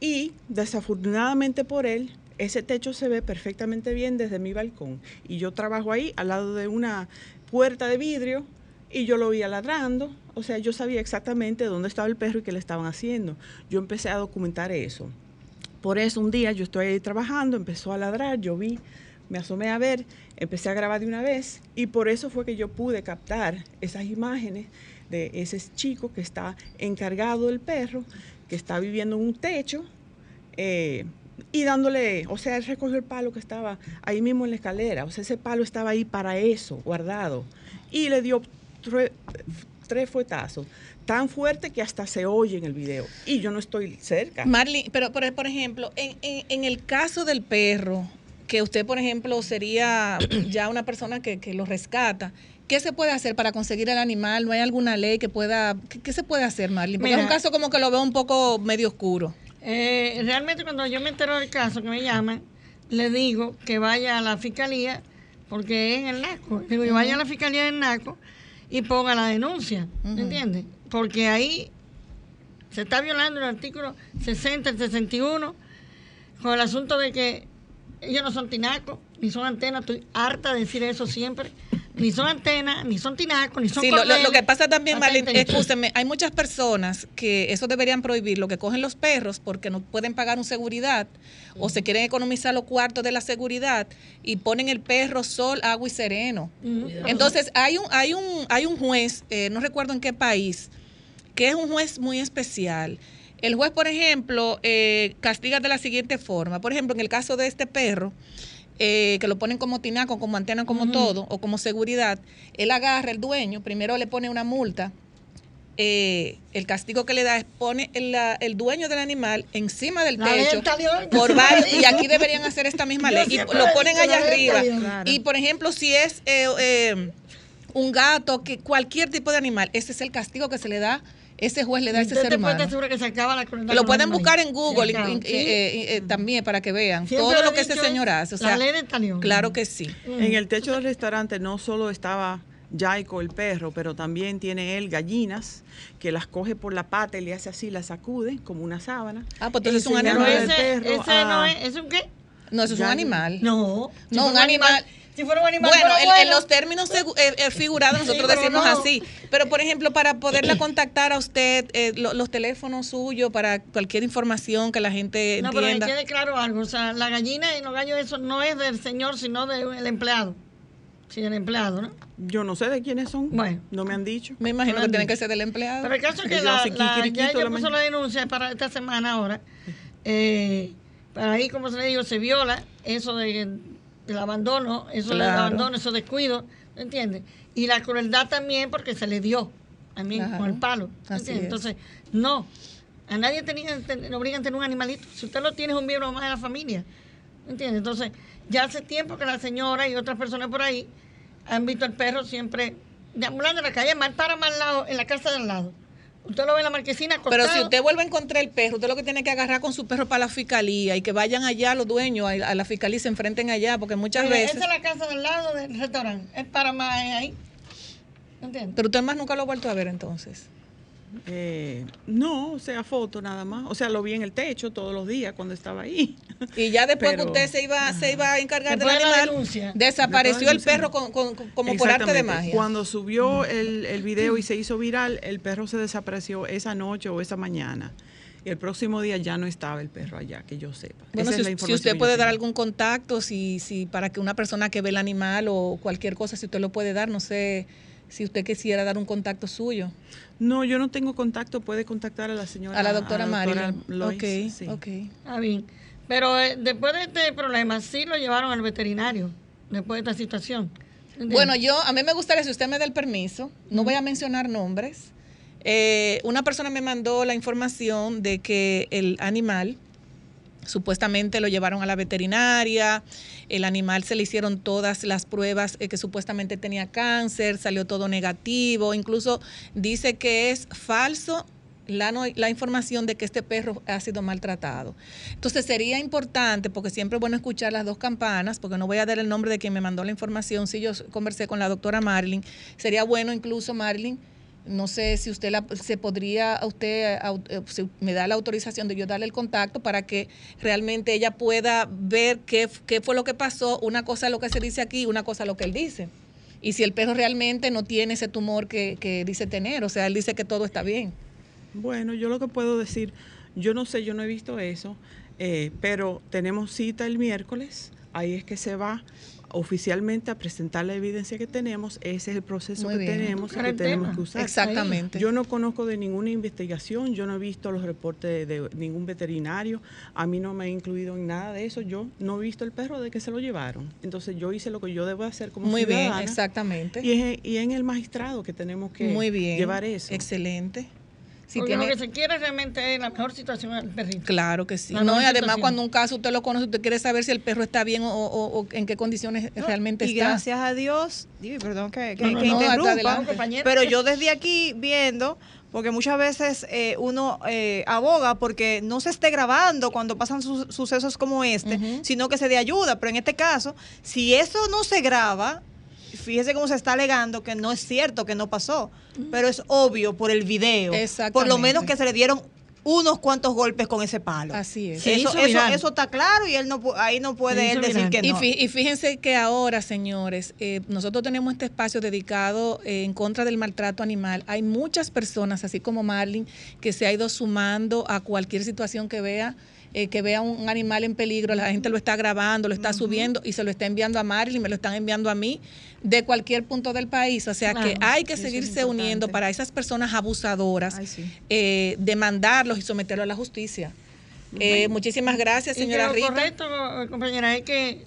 Y desafortunadamente por él, ese techo se ve perfectamente bien desde mi balcón. Y yo trabajo ahí al lado de una puerta de vidrio y yo lo veía ladrando. O sea, yo sabía exactamente dónde estaba el perro y qué le estaban haciendo. Yo empecé a documentar eso. Por eso un día yo estoy ahí trabajando, empezó a ladrar, yo vi, me asomé a ver, empecé a grabar de una vez y por eso fue que yo pude captar esas imágenes de ese chico que está encargado del perro, que está viviendo en un techo eh, y dándole, o sea, él recogió el palo que estaba ahí mismo en la escalera, o sea, ese palo estaba ahí para eso, guardado, y le dio tre- tres fuetazos, tan fuerte que hasta se oye en el video, y yo no estoy cerca. Marlene, pero por, por ejemplo, en, en- en el caso del perro, que usted, por ejemplo, sería ya una persona que, que lo rescata, ¿qué se puede hacer para conseguir el animal? ¿No hay alguna ley que pueda... ¿Qué, qué se puede hacer, Marlene? Porque Mira. es un caso como que lo veo un poco medio oscuro. Eh, realmente cuando yo me entero del caso, que me llaman, le digo que vaya a la fiscalía, porque es en el NACO. Digo que vaya a la fiscalía del NACO y ponga la denuncia, ¿me entiendes? Porque ahí se está violando el artículo 60, el 61, con el asunto de que ellos no son tinacos, ni son antenas, estoy harta de decir eso siempre, ni son antenas, ni son tinacos, ni son Sí, lo, lo- lo cordeles. que pasa también, Marlene, escúcheme, hay muchas personas que eso deberían prohibir, lo que cogen los perros porque no pueden pagar un seguridad o se quieren economizar los cuartos de la seguridad y ponen el perro sol, agua y sereno. Entonces, hay un, hay un, hay un juez, eh, no recuerdo en qué país, que es un juez muy especial. El juez, por ejemplo, eh, castiga de la siguiente forma. Por ejemplo, en el caso de este perro, eh, que lo ponen como tinaco, como antena, como todo, o como seguridad, él agarra el dueño, primero le pone una multa. eh, el castigo que le da es pone el, la- el dueño del animal encima del techo por varios, y aquí deberían hacer esta misma ley y lo ponen allá arriba y por ejemplo si es eh, eh, un gato, que cualquier tipo de animal, ese es el castigo que se le da, ese juez le da a ese ser humano. que se acaba la Lo pueden buscar en. Google Se acaba, in- sí. eh, eh, también para que vean Siempre todo lo que ese señor hace. O la sea, ley del talión. claro que sí. En el techo del restaurante no solo estaba Jaico el perro, pero también tiene él gallinas que las coge por la pata y le hace así, las sacude como una sábana. Ah, pues entonces es un animal. al Ese, perro ese a- no es, ¿es un qué? No, eso es un animal. No. No, fuera un animal. Si fuera un animal. Bueno, en, bueno. en los términos eh, eh, figurados Sí, nosotros pero decimos no. así. Pero, por ejemplo, para poderla contactar a usted, eh, lo- los teléfonos suyos, para cualquier información que la gente No, pero que entienda. quede claro algo. O sea, la gallina y los gallos, eso no es del señor, sino del empleado. Sí, del empleado, ¿no? Yo no sé de quiénes son. Bueno. No me han dicho. Me imagino No que tienen que ser del empleado. Pero el caso es que la, la- ya ella puso la denuncia para esta semana ahora. Eh, para ahí, como se le digo, se viola eso de, del abandono, eso del Claro. abandono, eso descuido, ¿me entiendes? Y la crueldad también porque se le dio a mí Claro. con el palo. Entonces, no. A nadie tenía, te- le obligan a tener un animalito. Si usted lo tiene, es un miembro más de la familia. ¿Me entiendes? Entonces, ya hace tiempo que la señora y otras personas por ahí han visto al perro siempre deambulando en la calle, mal para mal lado, en la casa de al lado. Usted lo ve en la marquesina acostado. Pero si usted vuelve a encontrar el perro, usted lo que tiene que agarrar con su perro para la fiscalía y que vayan allá los dueños a, la fiscalía y se enfrenten allá, porque muchas veces. Esa es la casa del lado del restaurante. Es para más ahí. ¿Entiendes? Pero usted más nunca lo ha vuelto a ver entonces. Eh, no, o sea, foto nada más. O sea, lo vi en el techo todos los días cuando estaba ahí. Y ya después Pero- que usted se iba, se iba a encargar del Después de la animal, denuncia. desapareció el perro con- con- con- como por arte de magia. Cuando subió el, el video y se hizo viral, el perro se desapareció esa noche o esa mañana. Y el próximo día ya no estaba el perro allá, que yo sepa. Bueno, Esa si, es la si información usted que puede dar algún contacto, si, si para que una persona que ve el animal o cualquier cosa, si usted lo puede dar, no sé si usted quisiera dar un contacto suyo. No, yo no tengo contacto. Puede contactar a la señora. A la doctora Marilyn. Lois, ok, sí. ok. Está bien. Pero eh, después de este problema, sí lo llevaron al veterinario. Después de esta situación. ¿Entiendes? Bueno, yo, a mí me gustaría, si usted me da el permiso, no voy a mencionar nombres. eh, una persona me mandó la información de que el animal, supuestamente lo llevaron a la veterinaria, el animal se le hicieron todas las pruebas eh, que supuestamente tenía cáncer, salió todo negativo, incluso dice que es falso la, no- la información de que este perro ha sido maltratado. Entonces sería importante, porque siempre es bueno escuchar las dos campanas, porque no voy a dar el nombre de quien me mandó la información, si yo conversé con la doctora Marilyn, sería bueno incluso Marilyn, no sé si usted la- se podría, usted eh, me da la autorización de yo darle el contacto para que realmente ella pueda ver qué, qué fue lo que pasó, una cosa lo que se dice aquí, una cosa lo que él dice. Y si el perro realmente no tiene ese tumor que, que dice tener, o sea, él dice que todo está bien. Bueno, yo lo que puedo decir, yo no sé, yo no he visto eso, eh, pero tenemos cita el miércoles, ahí es que se va oficialmente a presentar la evidencia que tenemos, ese es el proceso Muy que bien. tenemos que tenemos que usar. Exactamente. Yo no conozco de ninguna investigación, yo no he visto los reportes de, de ningún veterinario, a mí no me ha incluido en nada de eso, yo no he visto el perro de que se lo llevaron. Entonces yo hice lo que yo debo hacer como Muy bien, ciudadana. exactamente. Y es, y en el magistrado que tenemos que Muy bien. llevar eso. Excelente. Si Porque tiene, lo que se quiere realmente es la mejor situación del perrito. Claro que sí. La No, y además situación. cuando un caso usted lo conoce, usted quiere saber si el perro está bien o, o- o en qué condiciones No, realmente y está. gracias a Dios, y perdón que, que- No, no, que no, interrumpa, pero yo desde aquí viendo, porque muchas veces eh, uno eh, aboga porque no se esté grabando cuando pasan su- sucesos como este, sino que se dé ayuda, pero en este caso, si eso no se graba, fíjese cómo se está alegando que no es cierto, que no pasó, pero es obvio por el video, por lo menos que se le dieron unos cuantos golpes con ese palo. Así es. Eso, eso, eso está claro y él no pu- ahí no puede él decir viral. que Y, no. fí- y fíjense que ahora, señores, eh, nosotros tenemos este espacio dedicado eh, en contra del maltrato animal. Hay muchas personas, así como Marlin, que se ha ido sumando a cualquier situación que vea. Eh, que vea un animal en peligro, la gente lo está grabando, lo está subiendo y se lo está enviando a Marilyn, me lo están enviando a mí, de cualquier punto del país. O sea que Claro, hay que eso es seguirse uniendo para esas personas abusadoras, Ay, sí. eh, demandarlos y someterlos a la justicia. Eh, muchísimas gracias, Y que señora lo Rita. correcto, compañera, es que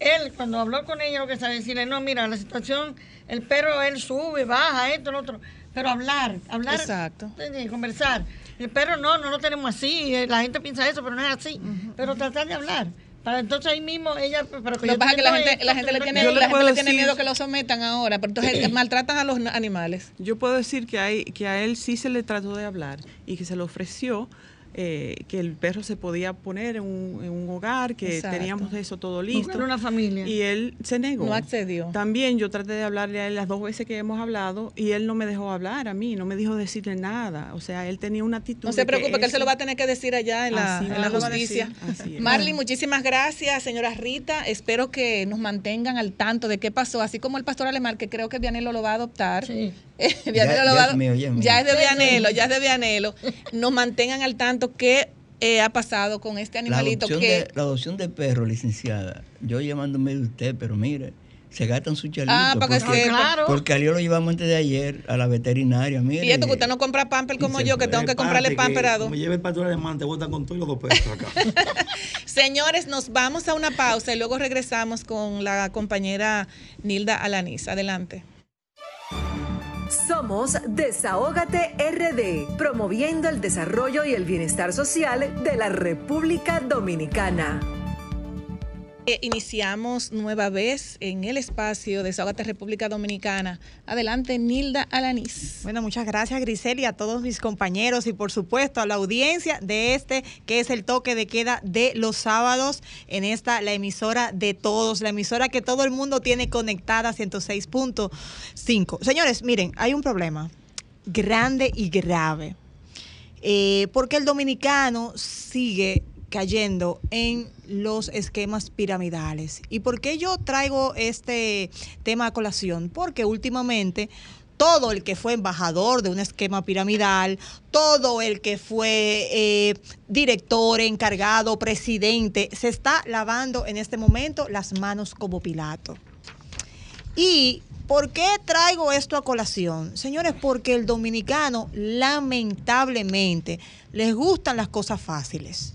él, cuando habló con ella, lo que sabe decirle, no, mira, la situación, el perro, él sube, baja, esto, lo otro. Pero hablar, hablar, Exacto. conversar. El perro no, no lo tenemos así, eh, la gente piensa eso, pero no es así. Pero tratar de hablar, Para entonces ahí mismo ella. Pero Lo que pasa es que la gente, la gente le tiene, la gente le miedo que lo sometan ahora, pero entonces maltratan a los animales. Yo puedo decir que, hay, que a él sí se le trató de hablar y que se le ofreció eh, que el perro se podía poner en un, en un hogar, que Exacto. teníamos eso todo listo. Buscar una familia. Y él se negó. No accedió. También yo traté de hablarle a él las dos veces que hemos hablado y él no me dejó hablar a mí, no me dijo decirle nada. O sea, él tenía una actitud. No se preocupe, que él se lo va a tener que decir allá en la, Así en la justicia. decir, así es. Marley, muchísimas gracias, señora Rita. Espero que nos mantengan al tanto de qué pasó, así como el pastor Alemán, que creo que Vianelo lo va a adoptar. Sí. Vianelo Ya- lo ya es mío, ya es mío. ya es de. Vianelo, ya es de Vianelo. Nos mantengan al tanto qué eh, ha pasado con este La animalito adopción, que... de, la adopción de perro, licenciada. Yo llamándome de usted, pero mire, se gastan su chalito. Ah, para que porque, sepa. Claro. porque a Leo lo llevamos antes de ayer a la veterinaria. Mire, Y esto que usted no compra pamper como yo, que tengo que comprarle pamper a dos. Me lleve el pastor alemán, te botan con todos los dos pesos acá. Señores, nos vamos a una pausa y luego regresamos con la compañera Nilda Alaniz. Adelante. Somos Desahógate RD, promoviendo el desarrollo y el bienestar social de la República Dominicana. Iniciamos nueva vez en el espacio de Desahógate República Dominicana. Adelante, Nilda Alaniz. Bueno, muchas gracias Grisel y a todos mis compañeros y por supuesto a la audiencia de este que es el toque de queda de los sábados en esta, la emisora de todos, la emisora que todo el mundo tiene conectada 106.5. Señores, miren, hay un problema grande y grave. Eh, porque el dominicano sigue cayendo en los esquemas piramidales. ¿Y por qué yo traigo este tema a colación? Porque últimamente todo el que fue embajador de un esquema piramidal, todo el que fue eh, director, encargado, presidente, se está lavando en este momento las manos como Pilato. ¿Y por qué traigo esto a colación? Señores, porque el dominicano lamentablemente les gustan las cosas fáciles.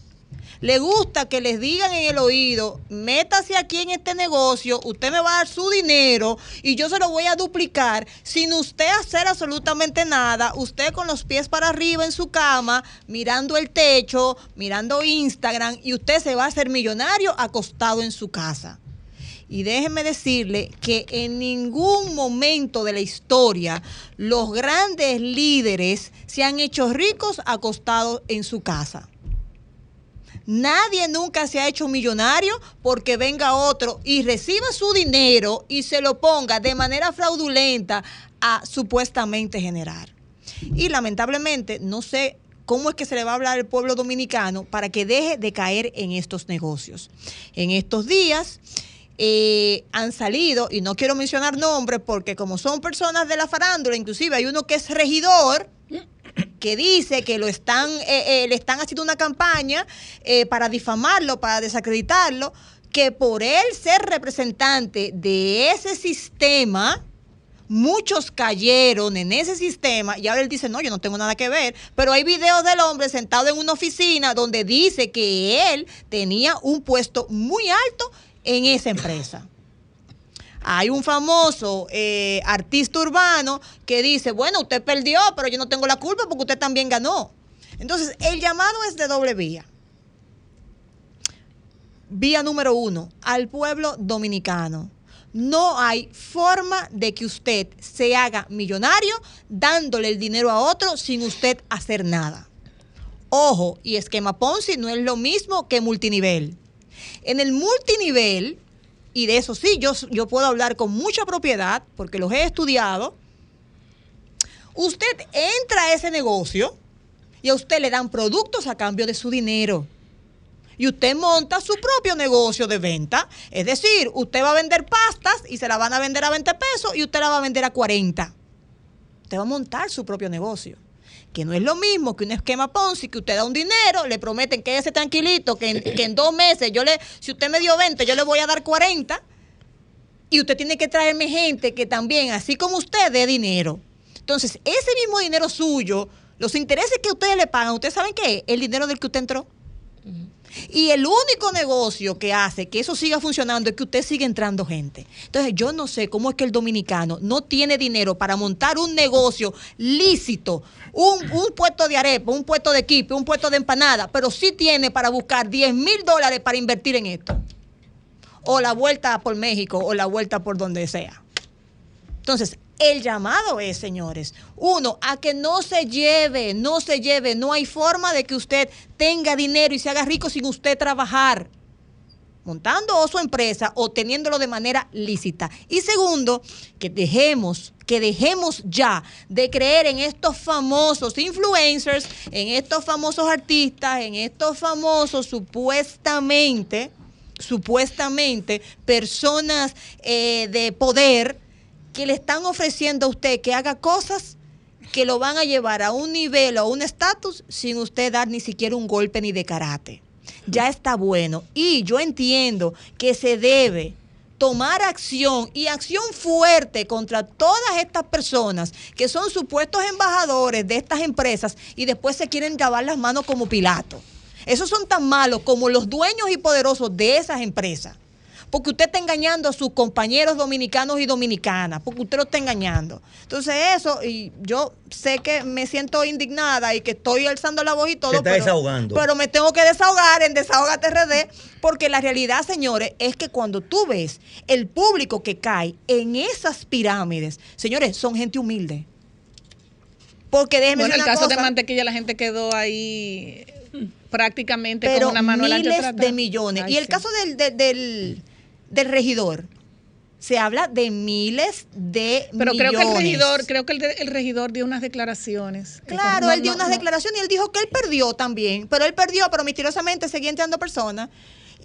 Le gusta que les digan en el oído, métase aquí en este negocio, usted me va a dar su dinero y yo se lo voy a duplicar sin usted hacer absolutamente nada, usted con los pies para arriba en su cama, mirando el techo, mirando Instagram y usted se va a hacer millonario acostado en su casa. Y déjenme decirle que en ningún momento de la historia los grandes líderes se han hecho ricos acostados en su casa. Nadie nunca se ha hecho millonario porque venga otro y reciba su dinero y se lo ponga de manera fraudulenta a supuestamente generar. Y lamentablemente no sé cómo es que se le va a hablar al pueblo dominicano para que deje de caer en estos negocios. En estos días eh, han salido, y no quiero mencionar nombres porque como son personas de la farándula, inclusive hay uno que es regidor, que dice que lo están, eh, eh, le están haciendo una campaña eh, para difamarlo, para desacreditarlo, que por él ser representante de ese sistema, muchos cayeron en ese sistema y ahora él dice, no, yo no tengo nada que ver, pero hay videos del hombre sentado en una oficina donde dice que él tenía un puesto muy alto en esa empresa. Hay un famoso eh, artista urbano que dice, bueno, usted perdió, pero yo no tengo la culpa porque usted también ganó. Entonces, el llamado es de doble vía. Vía número uno, al pueblo dominicano. No hay forma de que usted se haga millonario dándole el dinero a otro sin usted hacer nada. Ojo, y esquema Ponzi no es lo mismo que multinivel. En el multinivel, y de eso sí, yo, yo puedo hablar con mucha propiedad porque los he estudiado, usted entra a ese negocio y a usted le dan productos a cambio de su dinero. Y usted monta su propio negocio de venta. Es decir, usted va a vender pastas y se la van a vender a 20 pesos y usted la va a vender a 40. Usted va a montar su propio negocio que no es lo mismo que un esquema Ponzi, que usted da un dinero, le prometen que ese tranquilito, que en, dos meses yo le, si usted me dio 20, yo le voy a dar 40, y usted tiene que traerme gente que también, así como usted, dé dinero. Entonces, ese mismo dinero suyo, los intereses que ustedes le pagan, ¿ustedes saben qué? El dinero del que usted entró. Y el único negocio que hace que eso siga funcionando es que usted sigue entrando gente. Entonces yo no sé cómo es que el dominicano no tiene dinero para montar un negocio lícito, un, un puesto de arepa, un puesto de equipo, un puesto de empanada, pero sí tiene para buscar 10 mil dólares para invertir en esto. O la vuelta por México o la vuelta por donde sea. Entonces, el llamado es, señores, uno, a que no se lleve, no se lleve, no hay forma de que usted tenga dinero y se haga rico sin usted trabajar, montando o su empresa o teniéndolo de manera lícita. Y segundo, que dejemos, que dejemos ya de creer en estos famosos influencers, en estos famosos artistas, en estos famosos supuestamente, supuestamente personas eh, de poder que le están ofreciendo a usted que haga cosas que lo van a llevar a un nivel o un estatus sin usted dar ni siquiera un golpe ni de karate. Ya está bueno. Y yo entiendo que se debe tomar acción y acción fuerte contra todas estas personas que son supuestos embajadores de estas empresas y después se quieren lavar las manos como Pilato. Esos son tan malos como los dueños y poderosos de esas empresas porque usted está engañando a sus compañeros dominicanos y dominicanas, porque usted lo está engañando. Entonces eso, y yo sé que me siento indignada y que estoy alzando la voz y todo, Se está pero, desahogando. pero me tengo que desahogar en Desahogate RD, porque la realidad, señores, es que cuando tú ves el público que cae en esas pirámides, señores, son gente humilde. Porque déjeme Bueno, el decir una caso de mantequilla, la gente quedó ahí prácticamente pero con una mano miles de millones. Ay, y el sí. caso del, del, del, del regidor, se habla de miles de Pero creo millones. que el regidor, creo que el, el regidor dio unas declaraciones. Eh, Claro, no, él dio unas no. declaraciones y él dijo que él perdió también, pero él perdió, pero misteriosamente seguía entrando personas.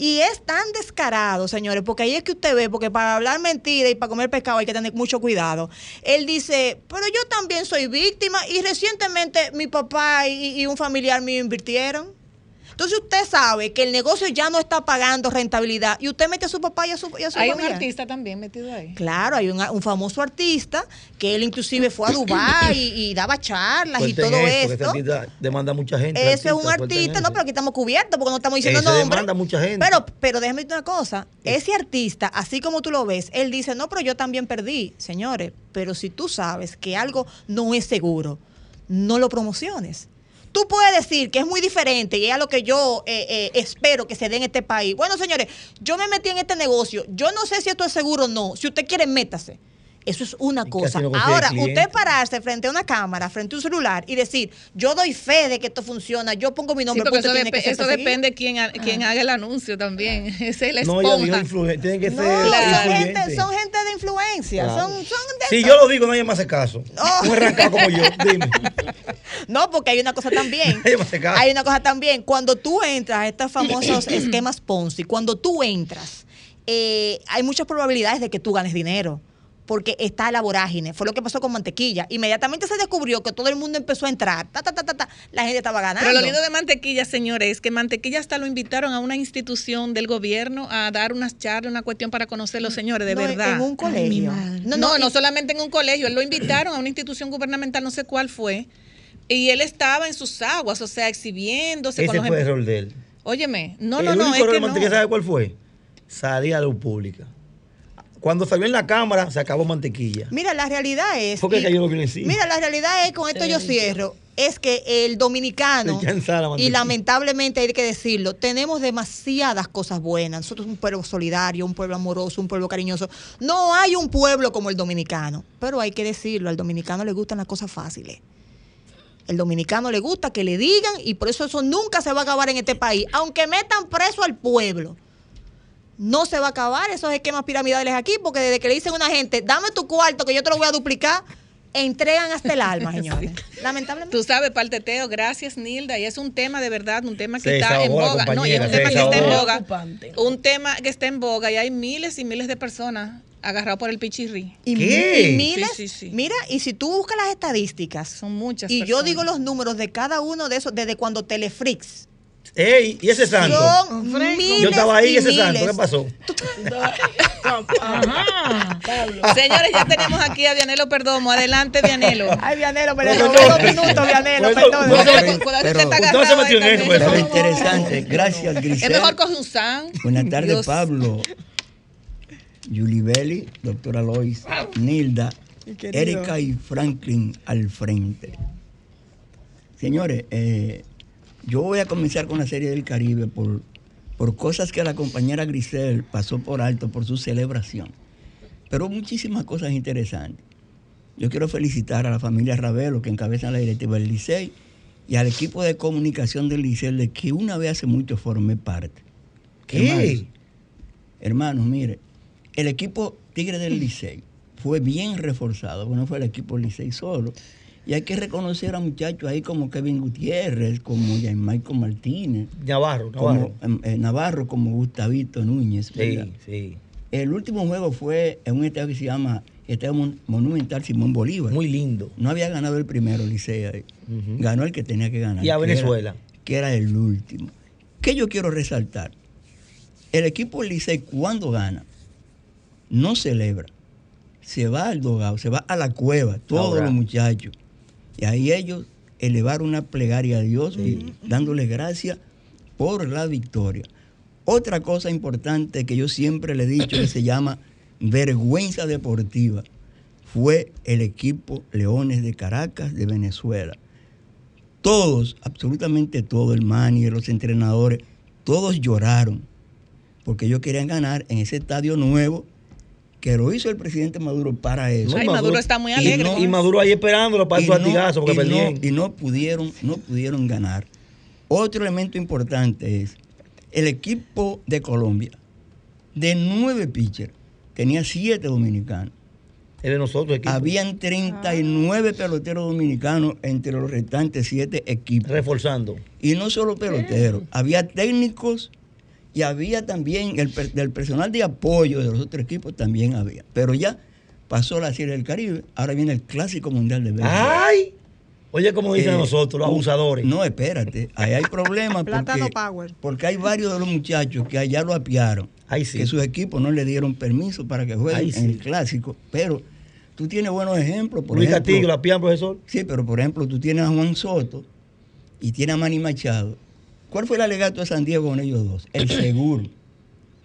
Y es tan descarado, señores, porque ahí es que usted ve, porque para hablar mentira y para comer pescado hay que tener mucho cuidado. Él dice, pero yo también soy víctima y recientemente mi papá y, y un familiar mío invirtieron. Entonces usted sabe que el negocio ya no está pagando rentabilidad y usted mete a su papá y a su, y a su Hay un familiar. artista también metido ahí. Claro, hay un, un famoso artista que él inclusive fue a Dubái y, y daba charlas y todo ese esto. artista demanda mucha gente. Ese es un artista, eso. no, pero aquí estamos cubiertos porque no estamos diciendo Ese nombres. demanda mucha gente. Pero, pero déjame decirte una cosa, ese artista, así como tú lo ves, él dice, no, pero yo también perdí, señores, pero si tú sabes que algo no es seguro, no lo promociones. Tú puedes decir que es muy diferente y es a lo que yo eh, eh, espero que se dé en este país. Bueno, señores, yo me metí en este negocio. Yo no sé si esto es seguro o no. Si usted quiere, métase. Eso es una cosa. no Ahora, usted pararse frente a una cámara, frente a un celular y decir, yo doy fe de que esto funciona, yo pongo mi Sí, nombre, porque pues eso, usted tiene que depe- ser eso depende quién, ha- quién haga el anuncio también. Ese es la No, esponja. Tiene que No, ser son, gente, son gente de influencia. Claro. Son, son de Si esto. yo lo digo, nadie me hace caso. Oh. Un arrancado como yo, dime. No, porque hay una cosa también. Nadie me hace caso. Hay una cosa también. Cuando tú entras a estos famosos esquemas Ponzi, cuando tú entras, eh, hay muchas probabilidades de que tú ganes dinero. Porque está la vorágine. Fue lo que pasó con mantequilla. Inmediatamente se descubrió que todo el mundo empezó a entrar. Ta, ta, ta, ta, ta. La gente estaba ganando. Pero lo lindo de Mantequilla, señores, es que Mantequilla hasta lo invitaron a una institución del gobierno a dar unas charlas, una cuestión para conocer los señores, de No, verdad. En un colegio. No, no, no, solamente en un colegio. Él lo invitaron a una institución gubernamental, no sé cuál fue. Y él estaba en sus aguas, o sea, exhibiéndose con Ese los fue el em- error de él. Óyeme, no, el no, no, único es que de Mantequilla, no. ¿sabe cuál fue? Salir a la luz pública. Cuando salió en la cámara, se acabó mantequilla. Mira, la realidad es. Porque y- cayó lo que le encima. Mira, la realidad es, con esto yo cierro, es que el dominicano, la y lamentablemente hay que decirlo, tenemos demasiadas cosas buenas. Nosotros somos un pueblo solidario, un pueblo amoroso, un pueblo cariñoso. No hay un pueblo como el dominicano, pero hay que decirlo, al dominicano le gustan las cosas fáciles. El dominicano le gusta que le digan y por eso eso nunca se va a acabar en este país. Aunque metan preso al pueblo, no se va a acabar esos esquemas piramidales aquí porque desde que le dicen a una gente, dame tu cuarto que yo te lo voy a duplicar, entregan hasta el alma, señores. Lamentablemente. Tú sabes, palteteo, gracias Nilda, y es un tema de verdad, un tema que Se está en boga. No, y es un tema que está en boga. Un tema que está en boga y hay miles y miles de personas agarrados por el pichirri. Y, ¿Qué? y miles, Sí, sí, sí. mira, y si tú buscas las estadísticas, Son muchas y yo digo los números de cada uno de esos, desde cuando Telefrix Ey, ¿y ese santo? Yo estaba ahí, y ese santo. ¿qué pasó? Señores, ya tenemos aquí a Vianelo Perdomo. Adelante, Vianelo. Ay, Vianelo, robé robé dos minutos, Vianelo, perdón. no. Pero interesante. Gracias, Es Grisel. mejor coge un san. Buenas tardes, Dios. Pablo. Yulibeli, doctora Lois, Nilda. Erika y Franklin al frente. Señores, eh, yo voy a comenzar con la serie del Caribe por, por cosas que la compañera Grisel pasó por alto por su celebración. Pero muchísimas cosas interesantes. Yo quiero felicitar a la familia Ravelo que encabeza la directiva del Licey y al equipo de comunicación del Licey de que una vez hace mucho formé parte. ¿Qué? Hermanos, hermanos, mire, el equipo Tigre del Licey fue bien reforzado, bueno, fue el equipo Licey solo. Y hay que reconocer a muchachos ahí como Kevin Gutiérrez, como Michael Martínez, Navarro, como Navarro. em, eh, Navarro, como Gustavito Núñez. ¿verdad? Sí, sí. El último juego fue en un estadio que se llama Estadio Mon- Monumental Simón Bolívar. Muy lindo. No había ganado el primero Licey ahí. Ujú. Ganó el que tenía que ganar. Y a que era- Venezuela. que era el último. ¿Qué yo quiero resaltar? El equipo Licey cuando gana, no celebra. Se va al dogado, se va a la cueva, todos Ahora. los muchachos. Y ahí ellos elevaron una plegaria a Dios y dándole gracias por la victoria. Otra cosa importante que yo siempre le he dicho que se llama vergüenza deportiva fue el equipo Leones de Caracas de Venezuela. Todos, absolutamente todos, el manager, los entrenadores, todos lloraron porque ellos querían ganar en ese estadio nuevo que lo hizo el presidente Maduro para eso. Ay, Maduro está muy Y alegre. no- Y Maduro ahí esperándolo para y su no- latigazo, porque y no- y no pudieron, no pudieron ganar. Otro elemento importante es el equipo de Colombia, de nueve pitchers, tenía siete dominicanos. Es de nosotros, equipo. Habían 39 peloteros dominicanos entre los restantes siete equipos. Reforzando. Y no solo peloteros, había técnicos y había también el per- del personal de apoyo de los otros equipos también había. Pero ya pasó la Serie del Caribe, ahora viene el Clásico Mundial de Béisbol. ¡Ay! Oye, como dicen Eh, nosotros, los abusadores. No, espérate, ahí hay problemas Plátano porque, Power. porque hay varios de los muchachos que allá lo apiaron, Ahí sí. que sus equipos no le dieron permiso para que jueguen Ahí en sí. el Clásico, pero tú tienes buenos ejemplos. Por Luis ejemplo, Castillo, la pian, profesor. Sí, pero por ejemplo, tú tienes a Juan Soto y tienes a Manny Machado. ¿Cuál fue el alegato de San Diego con ellos dos? El seguro.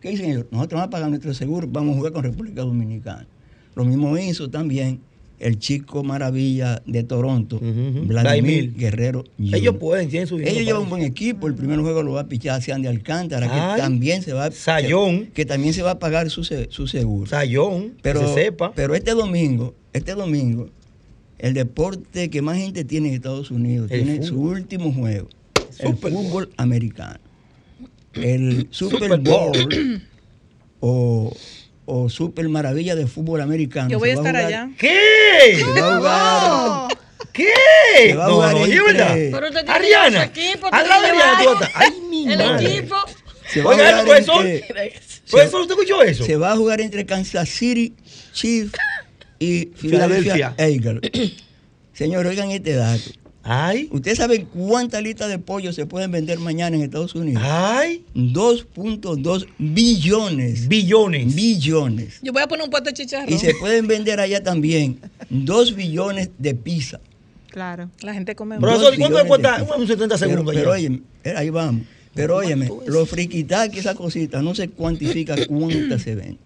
¿Qué dicen ellos? Nosotros vamos a pagar nuestro seguro, vamos a jugar con República Dominicana. Lo mismo hizo también el chico maravilla de Toronto, Ujú. Vladimir, Vladimir. Guerrero. Jr. Ellos pueden, tienen su Ellos llevan un buen equipo. El primer juego lo va a pichar Sean de Alcántara, que también se va Sayón. Que, que también se va a pagar su, su seguro. Sayón, Pero, que se sepa. pero este domingo, este domingo, el deporte que más gente tiene en Estados Unidos El tiene su último juego, el Super Bowl. fútbol americano. El Super, Super Bowl. O, o Super Maravilla de fútbol americano. Yo voy a estar jugar- allá. ¿Qué? Se va a jugar. ¿Qué? Se va a jugar no, ¿y es entre- verdad? Pero tiene Ariana. Al lado de Ariana, tú. Ay, mi El madre. equipo. Se va a Oiga, jugar profesor. entre- Profesor, ¿usted escuchó eso? Se va a jugar entre Kansas City Chiefs y. Philadelphia Eagles. Señor, oigan este dato. Ay, ¿Ustedes saben cuántas listas de pollo se pueden vender mañana en Estados Unidos? ay, 2.2 billones. billones. Billones. Yo voy a poner un puesto de chicharrón. Y se pueden vender allá también 2 billones de pizza. Claro. La gente come Profesor, ¿y cuánto cuesta de pizza. un 70 Pero, segundos pero allá? óyeme, eh, ahí vamos. Pero óyeme, los friquitaques, esa cosita, no se cuantifica cuántas se venden.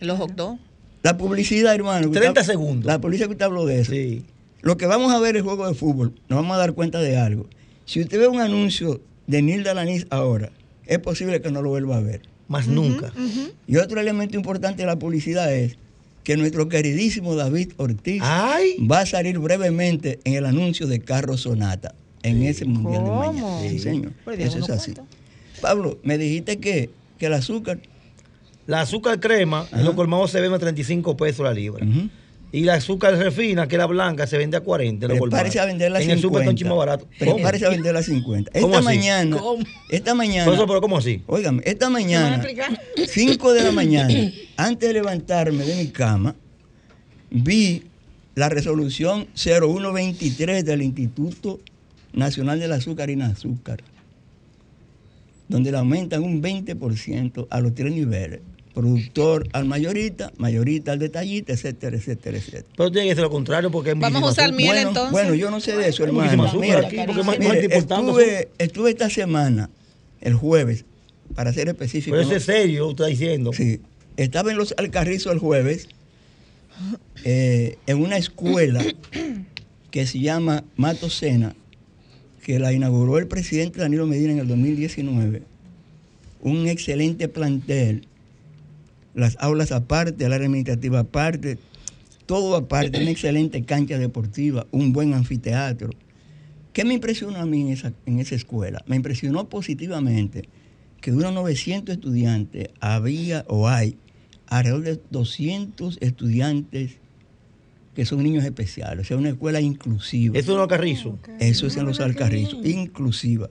Los hot dogs. La publicidad, hermano. que 30 usted- segundos. La publicidad que usted habló de eso. Sí. Lo que vamos a ver el juego de fútbol, nos vamos a dar cuenta de algo. Si usted ve un anuncio de Nilda Lanís ahora, es posible que no lo vuelva a ver. Más nunca. Y otro elemento importante de la publicidad es que nuestro queridísimo David Ortiz Ay, va a salir brevemente en el anuncio de Carro Sonata en ese mundial ¿Cómo? de mañana. Sí, señor. Eso es así. Pablo, me dijiste que, que el azúcar. la azúcar crema en Ajá. los colmados se vende a 35 pesos la libra. Ujú. Y la azúcar refina, que es la blanca, se vende a 40 en los colmados. Prepárese a venderla a En 50. el super está un chismo barato. ¿Cómo? Prepárese a venderla a 50. ¿Cómo Esta así? mañana, ¿Cómo? esta mañana, Profesor, pero ¿cómo así? óigame, esta ¿Me van a mañana, explicar? 5 de la mañana, antes de levantarme de mi cama, vi la resolución 0123 del Instituto Nacional del Azúcar y Azúcar. donde le aumentan un 20% a los tres niveles. Productor al mayorita, mayorita al detallista, etcétera, etcétera, etcétera. Pero tiene que ser lo contrario porque hay Vamos a usar miel bueno, entonces. Bueno, yo no sé de eso, hermano. Mira, aquí, porque es más- estuve, estuve esta semana, el jueves, para ser específico. Pero eso es serio, usted está diciendo. Sí. Estaba en los Alcarrizos el jueves, eh, en una escuela que se llama Mato Sena, que la inauguró el presidente Danilo Medina en el 2019. Un excelente plantel, las aulas aparte, el área administrativa aparte, todo aparte, una excelente cancha deportiva, un buen anfiteatro. ¿Qué me impresionó a mí en esa, en esa escuela? Me impresionó positivamente que de unos 900 estudiantes había o hay alrededor de 200 estudiantes que son niños especiales, o sea, una escuela inclusiva. Eso es en los Carrizos. Eso es en los Alcarrizos, inclusiva.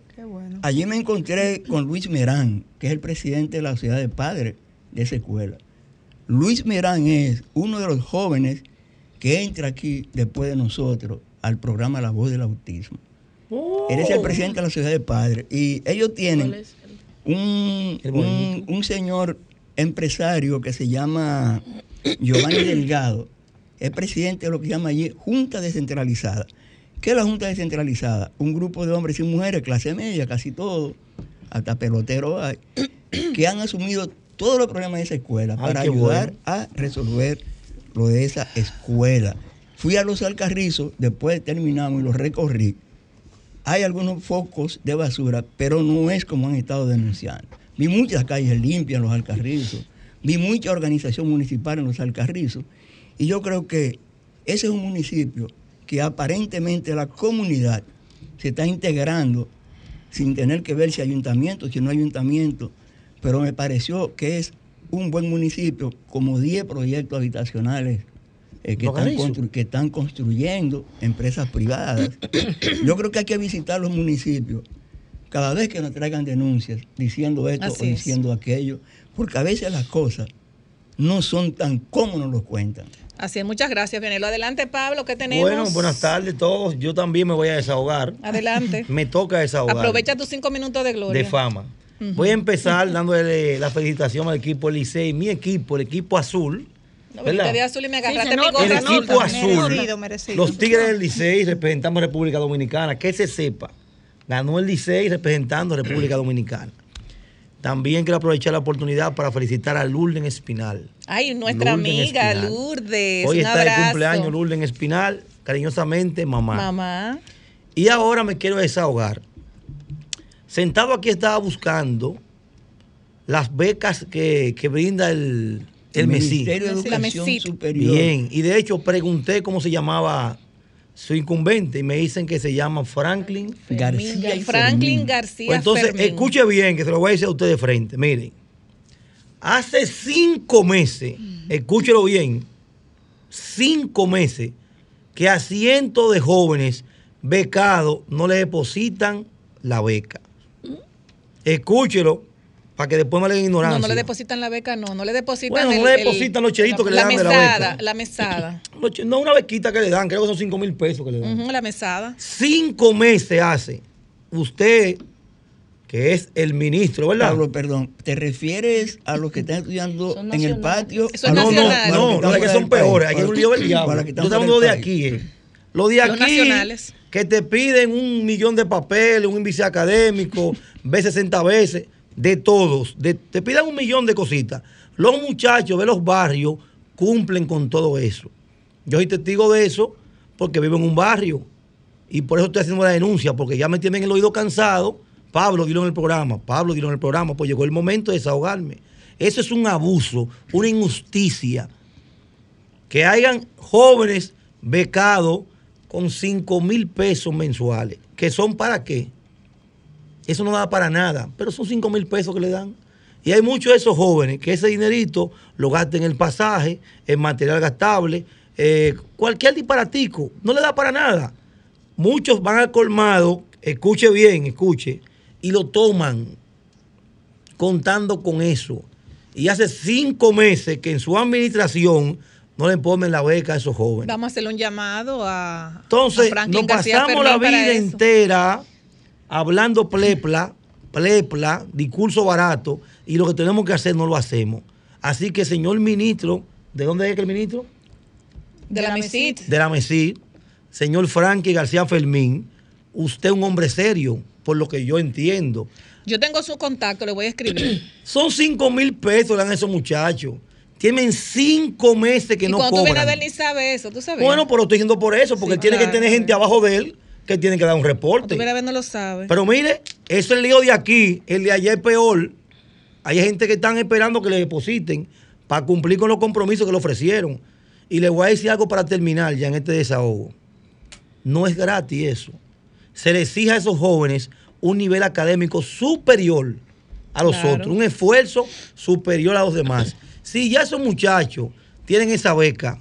Allí me encontré con Luis Merán, que es el presidente de la sociedad de padres de esa escuela. Luis Merán es uno de los jóvenes que entra aquí después de nosotros al programa La Voz del Autismo. Él es el presidente de la sociedad de padres y ellos tienen un, un- un señor empresario que se llama Giovanni Delgado. Es presidente de lo que se llama allí Junta Descentralizada. ¿Qué es la Junta Descentralizada? Un grupo de hombres y mujeres, clase media, casi todo, hasta pelotero hay, que han asumido todos los problemas de esa escuela Ay, para ayudar bueno. a resolver lo de esa escuela. Fui a los Alcarrizos, después terminamos y los recorrí. Hay algunos focos de basura, pero no es como han estado denunciando. Vi muchas calles limpias en los Alcarrizos, vi mucha organización municipal en los Alcarrizos, y yo creo que ese es un municipio que aparentemente la comunidad se está integrando sin tener que ver si ayuntamiento, si no ayuntamiento, pero me pareció que es un buen municipio, como 10 proyectos habitacionales eh, que, están Carrizos. constru- que están construyendo empresas privadas. Yo creo que hay que visitar los municipios cada vez que nos traigan denuncias diciendo esto Así o es. diciendo aquello, porque a veces las cosas no son tan como nos lo cuentan. Así es, muchas gracias, Vianelo. Adelante, Pablo, ¿qué tenemos? Bueno, buenas tardes a todos. Yo también me voy a desahogar. Adelante. Me toca desahogar. Aprovecha tus cinco minutos de gloria. de fama. Voy a empezar dándole la felicitación al equipo Licey, mi equipo, el equipo azul. No, ¿verdad? viniste de azul y me Sí, agarraste se mi nota, gorra El equipo azul. azul, Merecido, merecido. los Tigres del Licey representando a República Dominicana, que se sepa, ganó el Licey representando a República Dominicana. También quiero aprovechar la oportunidad para felicitar a Lourdes Espinal. Ay, nuestra Lourdes amiga Espinal. Lourdes. Hoy un está abrazo. de cumpleaños Lourdes Espinal, cariñosamente mamá. Mamá. Y ahora me quiero desahogar. Sentado aquí estaba buscando las becas que, que brinda el, el MESI. Ministerio de La Educación. Superior. Bien, y de hecho pregunté cómo se llamaba su incumbente y me dicen que se llama Franklin. García Franklin. García Pues entonces, Fermín. escuche bien, que se lo voy a decir a usted de frente. Miren, hace cinco meses, escúchelo bien, cinco meses que a cientos de jóvenes becados no le depositan la beca. Escúchelo para que después me le den ignorancia. No, no le depositan la beca, no. No le depositan Bueno, no el- le el- depositan los chelitos que le la dan de la mesada, beca. La mesada. No, una bequita que le dan, creo que son cinco mil pesos que le dan. La mesada. Cinco meses hace usted, que es el ministro, ¿verdad? Pablo, perdón, ¿te refieres a los que están estudiando en el patio? Eso es A los- no, no, los no, que no, es que son peores, aquí para- un lío del diablo. para Yo los fuera hablando de aquí. eh. Lo de Los aquí, nacionales. Que te piden un millón de papeles, un índice académico, ve 60 veces, de todos. de- te piden un millón de cositas. Los muchachos de los barrios cumplen con todo eso. Yo soy testigo de eso porque vivo en un barrio. Y por eso estoy haciendo la denuncia, porque ya me tienen el oído cansado. Pablo, dilo en el programa. Pablo, dilo en el programa. Pues llegó el momento de desahogarme. Eso es un abuso, una injusticia. Que hayan jóvenes becados con 5 mil pesos mensuales. ¿Que son para qué? Eso no da para nada, pero son 5 mil pesos que le dan. Y hay muchos de esos jóvenes que ese dinerito lo gastan en el pasaje, en material gastable, eh, cualquier disparatico, no le da para nada. Muchos van al colmado, escuche bien, escuche, y lo toman contando con eso. Y hace cinco meses que en su administración no le ponen la beca a esos jóvenes. Vamos a hacerle un llamado a, a Entonces, Franklin nos pasamos la vida entera hablando plepla plepla, discurso barato, y lo que tenemos que hacer no lo hacemos. Así que, señor ministro, ¿de dónde es que el ministro? De la MESIT. De la MESID, señor Frankie García Fermín, usted es un hombre serio, por lo que yo entiendo. Yo tengo su contacto, le voy a escribir. Son 5 mil pesos, le dan a esos muchachos. Tienen cinco meses que y no cuando tú vienes a cobran. ver ni sabe eso, tú sabes. Bueno, pero estoy diciendo por eso, porque Sí, tiene que tener gente abajo de él que tiene que dar un reporte. tú a ver no lo sabe. Pero mire, eso es el lío de aquí, el de allá es peor. Hay gente que están esperando que le depositen para cumplir con los compromisos que le ofrecieron. Y le voy a decir algo para terminar ya en este desahogo. No es gratis eso. Se le exige a esos jóvenes un nivel académico superior a los Claro. otros, un esfuerzo superior a los demás. Si ya esos muchachos tienen esa beca,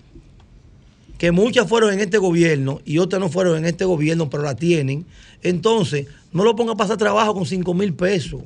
que muchas fueron en este gobierno y otras no fueron en este gobierno, pero la tienen, entonces no lo ponga a pasar trabajo con 5 mil pesos.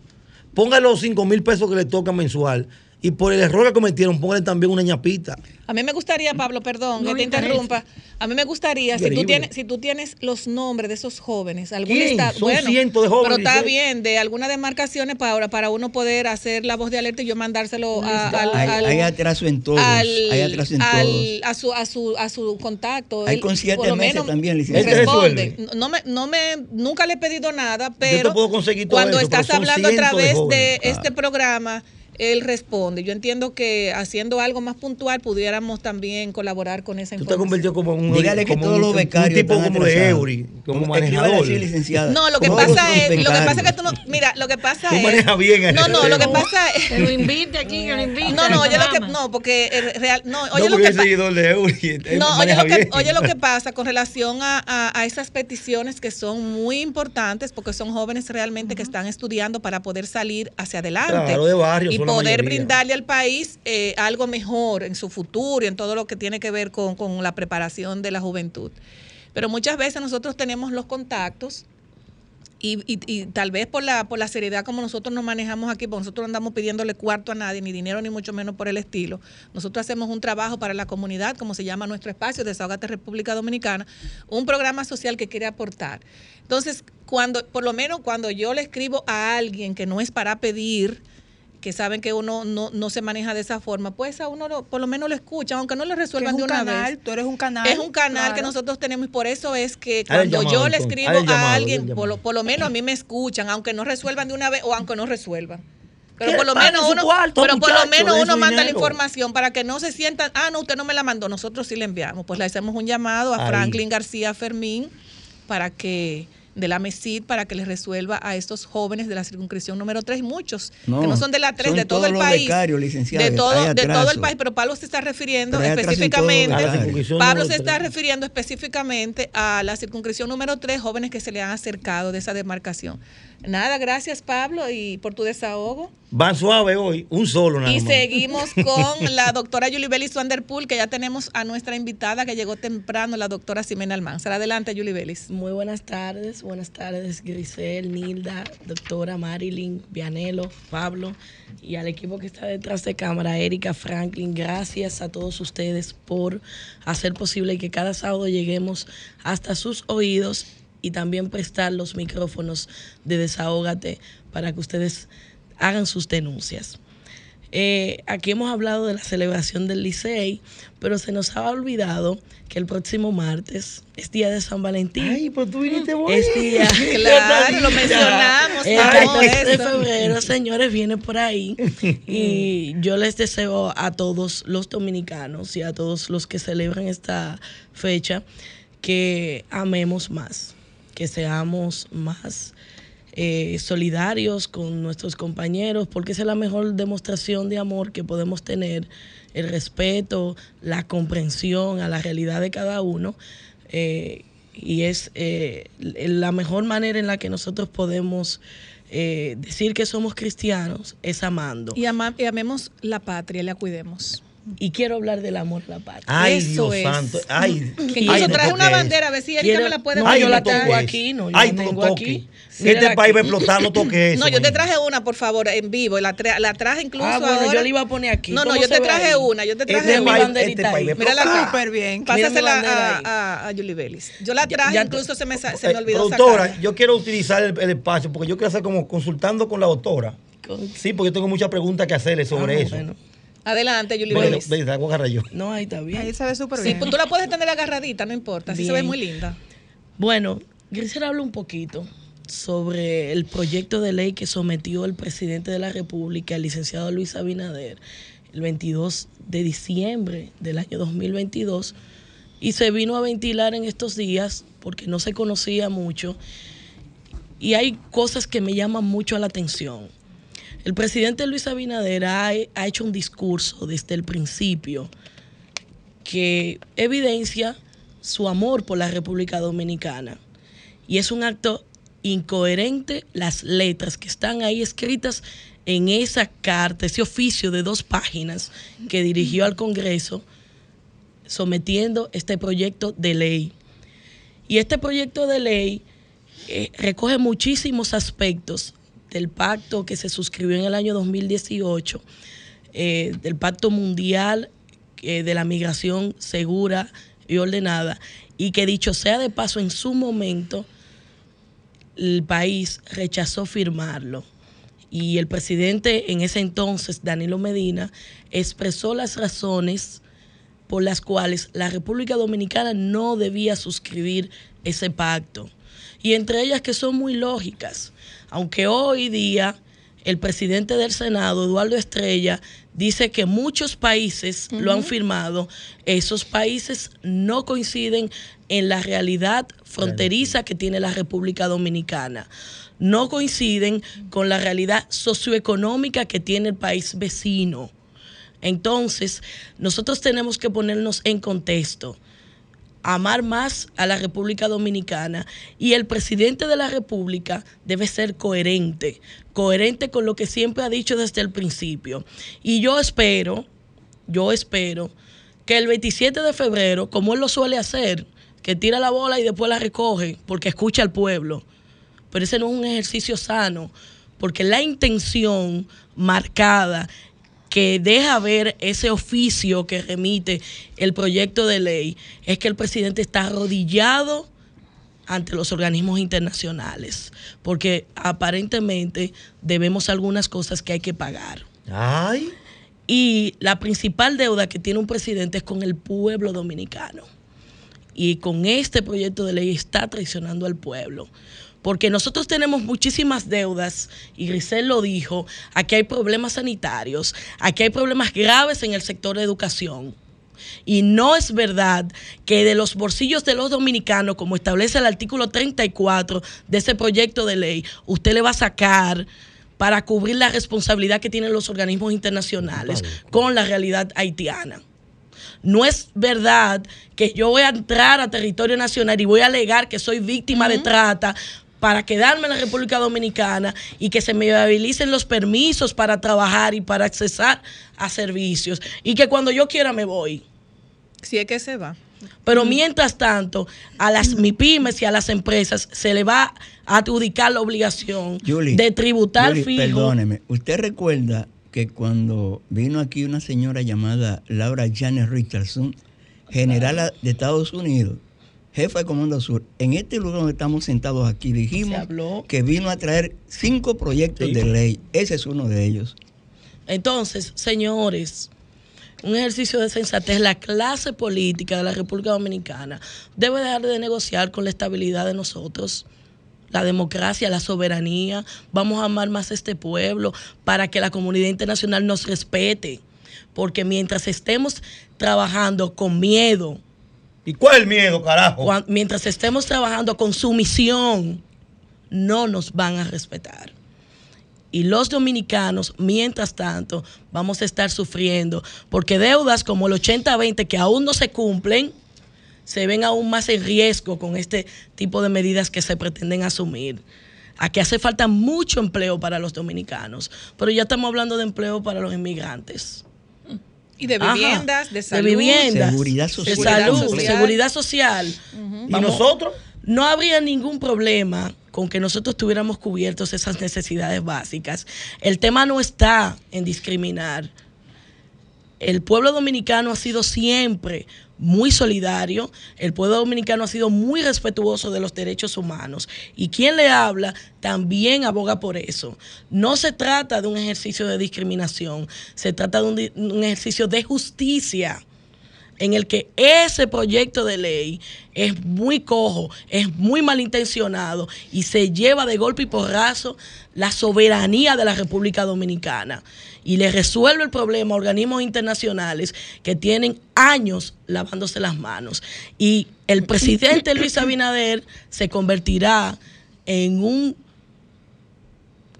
Póngale los 5 mil pesos que le tocan mensual. Y por el error que cometieron, póngale también una ñapita. A mí me gustaría, Pablo, perdón, No que te interrumpa. A mí me gustaría, si tú, tienes, si tú tienes los nombres de esos jóvenes, algún estado- Son cientos de jóvenes, Pero está bien, de algunas demarcaciones para, para uno poder hacer la voz de alerta y yo mandárselo a, al, Hay, al- hay atraso en todos. al- hay atraso en al- todos. a su a su a su contacto Hay con siete meses menos, también, me licenciado. responde Él te no me no me nunca le he pedido nada Yo pero te puedo conseguir todo cuando eso, pero estás son hablando a de través de, este programa él responde. Yo entiendo que haciendo algo más puntual pudiéramos también colaborar con esa Tú te información. convirtió como un, Dígale que como todos un- los un becarios tipo están como de. Eury, como Como- manejador. escríbale así, licenciada. No, lo que pasa es, lo que pasa es que tú no, mira, lo que pasa Tú es, manejas bien no, no, lo que pasa es, Que lo invite aquí, que lo invite. no, no, oye lo que, no, porque real, no, No, oye lo que seguidor de Eury. no, oye lo, que, bien. oye lo que pasa con relación a, a- a esas peticiones que son muy importantes porque son jóvenes realmente que están estudiando para poder salir hacia adelante Claro, de barrio, poder mayoría. brindarle al país eh, algo mejor en su futuro y en todo lo que tiene que ver con, con la preparación de la juventud. Pero muchas veces nosotros tenemos los contactos y, y- y tal vez por la, por la seriedad como nosotros nos manejamos aquí, porque nosotros no andamos pidiéndole cuarto a nadie, ni dinero, ni mucho menos por el estilo. Nosotros hacemos un trabajo para la comunidad, como se llama nuestro espacio, Desahogate República Dominicana, un programa social que quiere aportar. Entonces, cuando, por lo menos cuando yo le escribo a alguien que no es para pedir, que saben que uno no, no se maneja de esa forma, pues a uno lo- por lo menos lo escucha, aunque no lo resuelvan es de un una canal, vez. tú eres un canal. Es un canal que nosotros tenemos y por eso es que cuando llamado, yo le escribo llamado, a alguien, por lo, por lo menos a mí me escuchan, aunque no resuelvan de una vez o aunque no resuelvan. Pero por lo menos uno, cuarto, pero por lo menos uno manda la información para que no se sientan, ah, no, usted no me la mandó, nosotros sí le enviamos. Pues le hacemos un llamado a Ahí. Franklin García Fermín para que de la MESID para que les resuelva a estos jóvenes de la circunscripción número 3, muchos No, que no son de la 3, son de todo todos el los país. de todo, de todo el país, pero Pablo se está refiriendo específicamente. Pablo se está refiriendo específicamente a la circunscripción número 3, jóvenes que se le han acercado de esa demarcación. Nada, gracias Pablo y por tu desahogo. Van suave hoy, un solo nada Y más. seguimos con la doctora Yulibelis Wanderpool, que ya tenemos a nuestra invitada que llegó temprano, la doctora Ximena Almanzar. Adelante, Yulibelis. Muy buenas tardes, buenas tardes, Grisel, Nilda, doctora Marilyn, Vianelo, Pablo y al equipo que está detrás de cámara, Erika, Franklin. Gracias a todos ustedes por hacer posible que cada sábado lleguemos hasta sus oídos y también prestar los micrófonos de Desahógate para que ustedes hagan sus denuncias. Eh, aquí hemos hablado de la celebración del Licey, pero se nos ha olvidado que el próximo martes es día de San Valentín. Ay, pues tú viniste bueno. Es día. Claro, lo mencionamos. El todo 14 de febrero, señores, viene por ahí. Y yo les deseo a todos los dominicanos y a todos los que celebran esta fecha que amemos más, que seamos más eh, solidarios con nuestros compañeros, porque esa es la mejor demostración de amor que podemos tener, el respeto, la comprensión a la realidad de cada uno. eh, y es eh, la mejor manera en la que nosotros podemos eh, decir que somos cristianos, es amando. Y, ama- y amemos la patria la cuidemos. Y quiero hablar del amor a la patria. Ay, Eso Dios es. santo. Ay, Que incluso ay, traje no una bandera, a ver si Erika Quiero- me la puede no, Ay, yo no la tengo aquí, no, yo Ay, la tengo aquí. Mírala este país va a explotar, no toques eso. No, yo te traje una, por favor, en vivo. La, tra- la traje incluso Ah, bueno, ahora. yo la iba a poner aquí. No, no, ¿Cómo yo te traje ahí? una. Yo te traje Este mi una. país- banderita este país ahí. va a Mírala explotar. acá. Súper bien. Mira Pásasela a, a, a Julie Bellis. Yo la traje, ya- incluso se me, se me Eh, olvidó productora, sacarla. yo quiero utilizar el, el espacio porque yo quiero hacer como consultando con la doctora. Con- Sí, porque yo tengo muchas preguntas que hacerle sobre Ah, eso. bueno. Adelante, Julie Bueno, Bellis. ve, la voy a agarrar yo. No, ahí está bien. Ahí se ve súper Sí, bien. pues tú la puedes tener agarradita, no importa. Así se ve muy linda. Bueno, quisiera hablar un poquito sobre el proyecto de ley que sometió el presidente de la República, el licenciado Luis Abinader, el 22 de diciembre del año 2022, y se vino a ventilar en estos días porque no se conocía mucho, y hay cosas que me llaman mucho la atención. El presidente Luis Abinader ha, ha hecho un discurso desde el principio que evidencia su amor por la República Dominicana. Y es un acto incoherente las letras que están ahí escritas en esa carta, ese oficio de dos páginas que dirigió al Congreso sometiendo este proyecto de ley. Y este proyecto de ley eh, recoge muchísimos aspectos del pacto que se suscribió en el año 2018, eh, del pacto mundial eh, de la migración segura y ordenada, y que dicho sea de paso, en su momento el país rechazó firmarlo. Y el presidente en ese entonces, Danilo Medina, expresó las razones por las cuales la República Dominicana no debía suscribir ese pacto. Y entre ellas que son muy lógicas. Aunque hoy día el presidente del Senado, Eduardo Estrella, dice que muchos países lo han firmado, esos países no coinciden en la realidad fronteriza que tiene la República Dominicana. No coinciden con la realidad socioeconómica que tiene el país vecino. Entonces, nosotros tenemos que ponernos en contexto, amar más a la República Dominicana y el presidente de la República debe ser coherente, coherente con lo que siempre ha dicho desde el principio. Y yo espero, yo espero que el 27 de febrero, como él lo suele hacer, que tira la bola y después la recoge porque escucha al pueblo, pero ese no es un ejercicio sano, porque la intención marcada que deja ver ese oficio que remite el proyecto de ley es que el presidente está arrodillado ante los organismos internacionales, porque aparentemente debemos algunas cosas que hay que pagar. Ay. Y la principal deuda que tiene un presidente es con el pueblo dominicano. Y con este proyecto de ley está traicionando al pueblo. Porque nosotros tenemos muchísimas deudas, y Grisel lo dijo, aquí hay problemas sanitarios, aquí hay problemas graves en el sector de educación. Y no es verdad que de los bolsillos de los dominicanos, como establece el artículo 34 de ese proyecto de ley, usted le va a sacar para cubrir la responsabilidad que tienen los organismos internacionales con la realidad haitiana. No es verdad que yo voy a entrar a territorio nacional y voy a alegar que soy víctima de trata para quedarme en la República Dominicana y que se me habilicen los permisos para trabajar y para accesar a servicios y que cuando yo quiera me voy. Si es que se va. Pero mientras tanto, a las MIPIMES y a las empresas se le va a adjudicar la obligación Julie, de tributar Julie, fijo. Perdóneme, ¿usted recuerda que cuando vino aquí una señora llamada Laura Janet Richardson, general de Estados Unidos, jefa de Comando Sur, en este lugar donde estamos sentados aquí, dijimos que vino a traer cinco proyectos de ley. Ese es uno de ellos. Entonces, señores, un ejercicio de sensatez, la clase política de la República Dominicana debe dejar de negociar con la estabilidad de nosotros, la democracia, la soberanía. Vamos a amar más a este pueblo para que la comunidad internacional nos respete. Porque mientras estemos trabajando con miedo, ¿Y cuál es el miedo, carajo? mientras estemos trabajando con sumisión, no nos van a respetar. Y los dominicanos, mientras tanto, vamos a estar sufriendo, porque deudas como el 80-20 que aún no se cumplen, se ven aún más en riesgo con este tipo de medidas que se pretenden asumir. Aquí hace falta mucho empleo para los dominicanos, pero ya estamos hablando de empleo para los inmigrantes. Y de Ajá. viviendas, de salud. viviendas, Seguridad de social. salud, social. seguridad social. ¿Y Vamos- nosotros? No habría ningún problema con que nosotros tuviéramos cubiertos esas necesidades básicas. El tema no está en discriminar. El pueblo dominicano ha sido siempre muy solidario, el pueblo dominicano ha sido muy respetuoso de los derechos humanos. Y quien le habla también aboga por eso. No se trata de un ejercicio de discriminación, se trata de un, ejercicio de justicia en el que ese proyecto de ley es muy cojo, es muy malintencionado y se lleva de golpe y porrazo la soberanía de la República Dominicana y le resuelve el problema a organismos internacionales que tienen años lavándose las manos. Y el presidente Luis Abinader se convertirá en un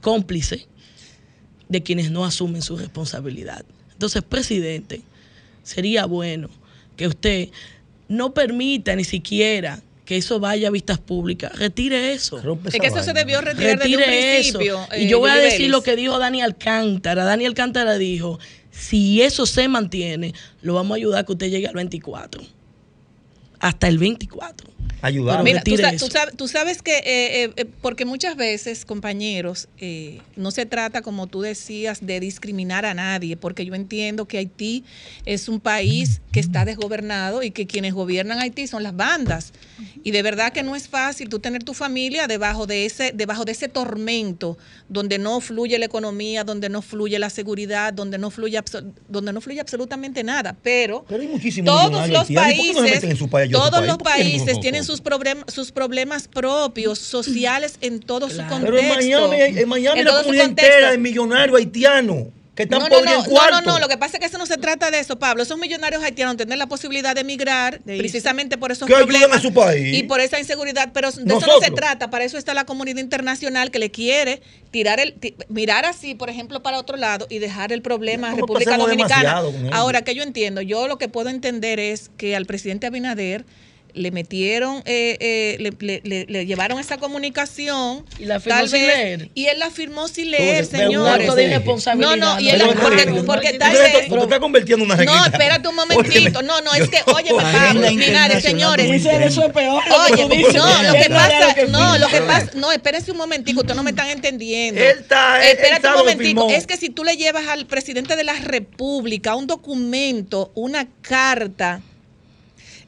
cómplice de quienes no asumen su responsabilidad. Entonces, presidente, sería bueno que usted no permita ni siquiera que eso vaya a vistas públicas. Retire eso. Es que eso se debió retirar desde un Retire eso. principio. Y eh, yo voy a decir Vélez. lo que dijo Dani Alcántara. Dani Alcántara dijo, si eso se mantiene, lo vamos a ayudar a que usted llegue al 24. Hasta el 24. Ayudar. Mira, tú, tú sabes, tú sabes que, eh, eh, eh, porque muchas veces, compañeros, eh, no se trata, como tú decías, de discriminar a nadie, porque yo entiendo que Haití es un país que está desgobernado y que quienes gobiernan Haití son las bandas. Y de verdad que no es fácil tú tener tu familia debajo de ese, debajo de ese tormento, donde no fluye la economía, donde no fluye la seguridad, donde no fluye, abso- donde no fluye absolutamente nada. Pero, Pero hay muchísimos todos los haitianos. ¿Y por qué no países, su país, todos país? los ¿Por qué no países tienen sus problemas, sus problemas propios, sociales en todo su contexto. Pero en Miami, en Miami En su comunidad entera de millonarios haitianos que están No, no, no, en cuarto. no, no, lo que pasa es que eso no se trata de eso, Pablo. Esos millonarios haitianos tienen la posibilidad de emigrar precisamente por esos Que problemas a su país. y por esa inseguridad, pero de eso no se trata. Para eso está la comunidad internacional que le quiere tirar el mirar así, por ejemplo, para otro lado y dejar el problema a República Dominicana. Ahora que yo entiendo, yo lo que puedo entender es que al presidente Abinader le metieron, eh, eh, le, le- le- le llevaron esa comunicación. Y la firmó tal sin vez, leer. Y él la firmó sin leer, un señores. acto de irresponsabilidad, No, no, y él la- porque, porque tal vez. te estás convirtiendo en una No, espérate un momentito. No, no, es que, oye, Pablo, Linares, señores. Eso es peor. Oye, no, lo que pasa, no, lo que pasa, no, espérense un momentico, ustedes no me están entendiendo. Él está- él- Espérate un momentico, es que si tú le llevas al presidente de la República un documento, una carta,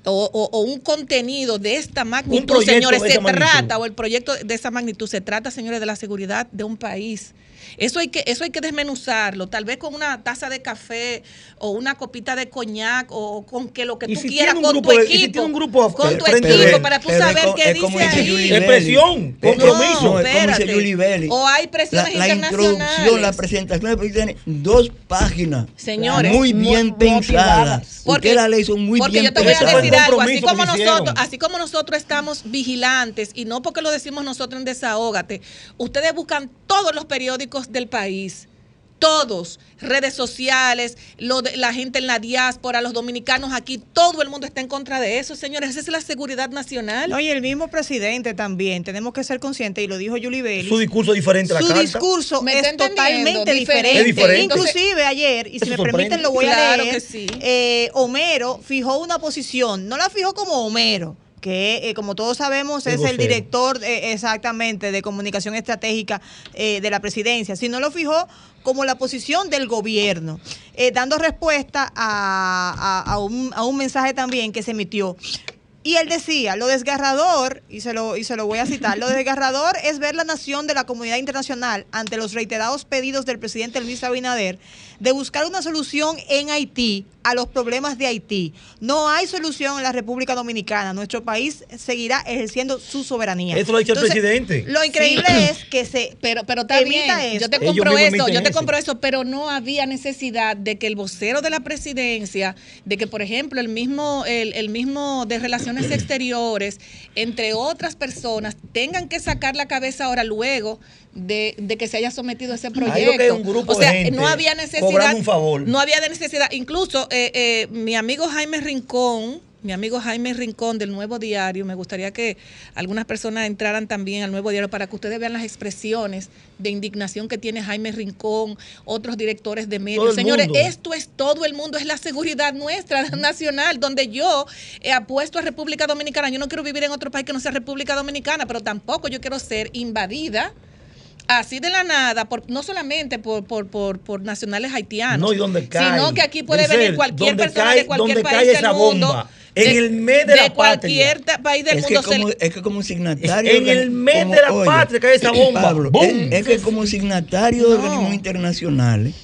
o, o- o un contenido de esta magnitud, proyecto señores, se magnitud. trata, o el proyecto de esa magnitud, se trata, señores, de la seguridad de un país. Eso hay que, eso hay que desmenuzarlo, tal vez con una taza de café o una copita de coñac o con que lo que tú si quieras con tu de- si equipo, tiene un grupo af- con tu frente equipo de para tú es saber qué es como dice ahí. Es presión, Eh, compromiso. no, espérate. O hay presiones la, la introducción, la internacionales. presentación tiene dos páginas. Señores, muy bien pensadas. motivadas. Porque la ley son muy porque bien yo te voy a pensadas. decir algo, así como nosotros, así como nosotros estamos vigilantes y no porque lo decimos nosotros en Desahógate, ustedes buscan todos los periódicos del país. Todos, redes sociales, lo de, la gente en la diáspora, los dominicanos aquí, todo el mundo está en contra de eso, señores. Esa es la seguridad nacional. No, y el mismo presidente también, tenemos que ser conscientes, y lo dijo Julie Belli. Su discurso es diferente a la Su carta. discurso Me es totalmente diferente. Es diferente. Inclusive ayer, y si Eso me sorprende. permiten lo voy a leer, que sí. eh, Homero fijó una posición, no la fijó como Homero, que eh, como todos sabemos es el director eh, exactamente de comunicación estratégica eh, de la presidencia, sino lo fijó como la posición del gobierno, dando respuesta a, a- a un, a un mensaje también que se emitió. Y él decía, lo desgarrador, y se lo, y se lo voy a citar, lo desgarrador es ver la nación de la comunidad internacional ante los reiterados pedidos del presidente Luis Abinader de buscar una solución en Haití a los problemas de Haití. No hay solución en la República Dominicana. Nuestro país seguirá ejerciendo su soberanía. Eso lo ha dicho el presidente. Lo increíble Sí. es que se Pero, pero está bien, yo te compro eso, yo te compro eso, pero no había necesidad de que el vocero de la presidencia, de que por ejemplo el mismo, el, el mismo de relaciones exteriores, entre otras personas, tengan que sacar la cabeza ahora luego de, de que se haya sometido ese Hay proyecto. un grupo o sea, de gente no había necesidad. un favor. No había necesidad. Incluso eh, eh, mi amigo Jaime Rincón mi amigo Jaime Rincón del Nuevo Diario. Me gustaría que algunas personas entraran también al Nuevo Diario para que ustedes vean las expresiones de indignación que tiene Jaime Rincón, otros directores de medios. Señores, mundo. esto es todo el mundo, es la seguridad nuestra nacional, donde yo he apuesto a República Dominicana. Yo no quiero vivir en otro país que no sea República Dominicana, pero tampoco yo quiero ser invadida. Así de la nada, por, no solamente por, por, por, por nacionales haitianos, No, y donde cae. sino que aquí puede venir cualquier persona cae- de cualquier país cae del esa mundo. bomba, en el mes de la cualquier ta- país del es que, mundo. como, le- es que como signatario. En el mes de la patria cae esa bomba. Pablo, ¡Bum! es, es que como signatario de organismos internacionales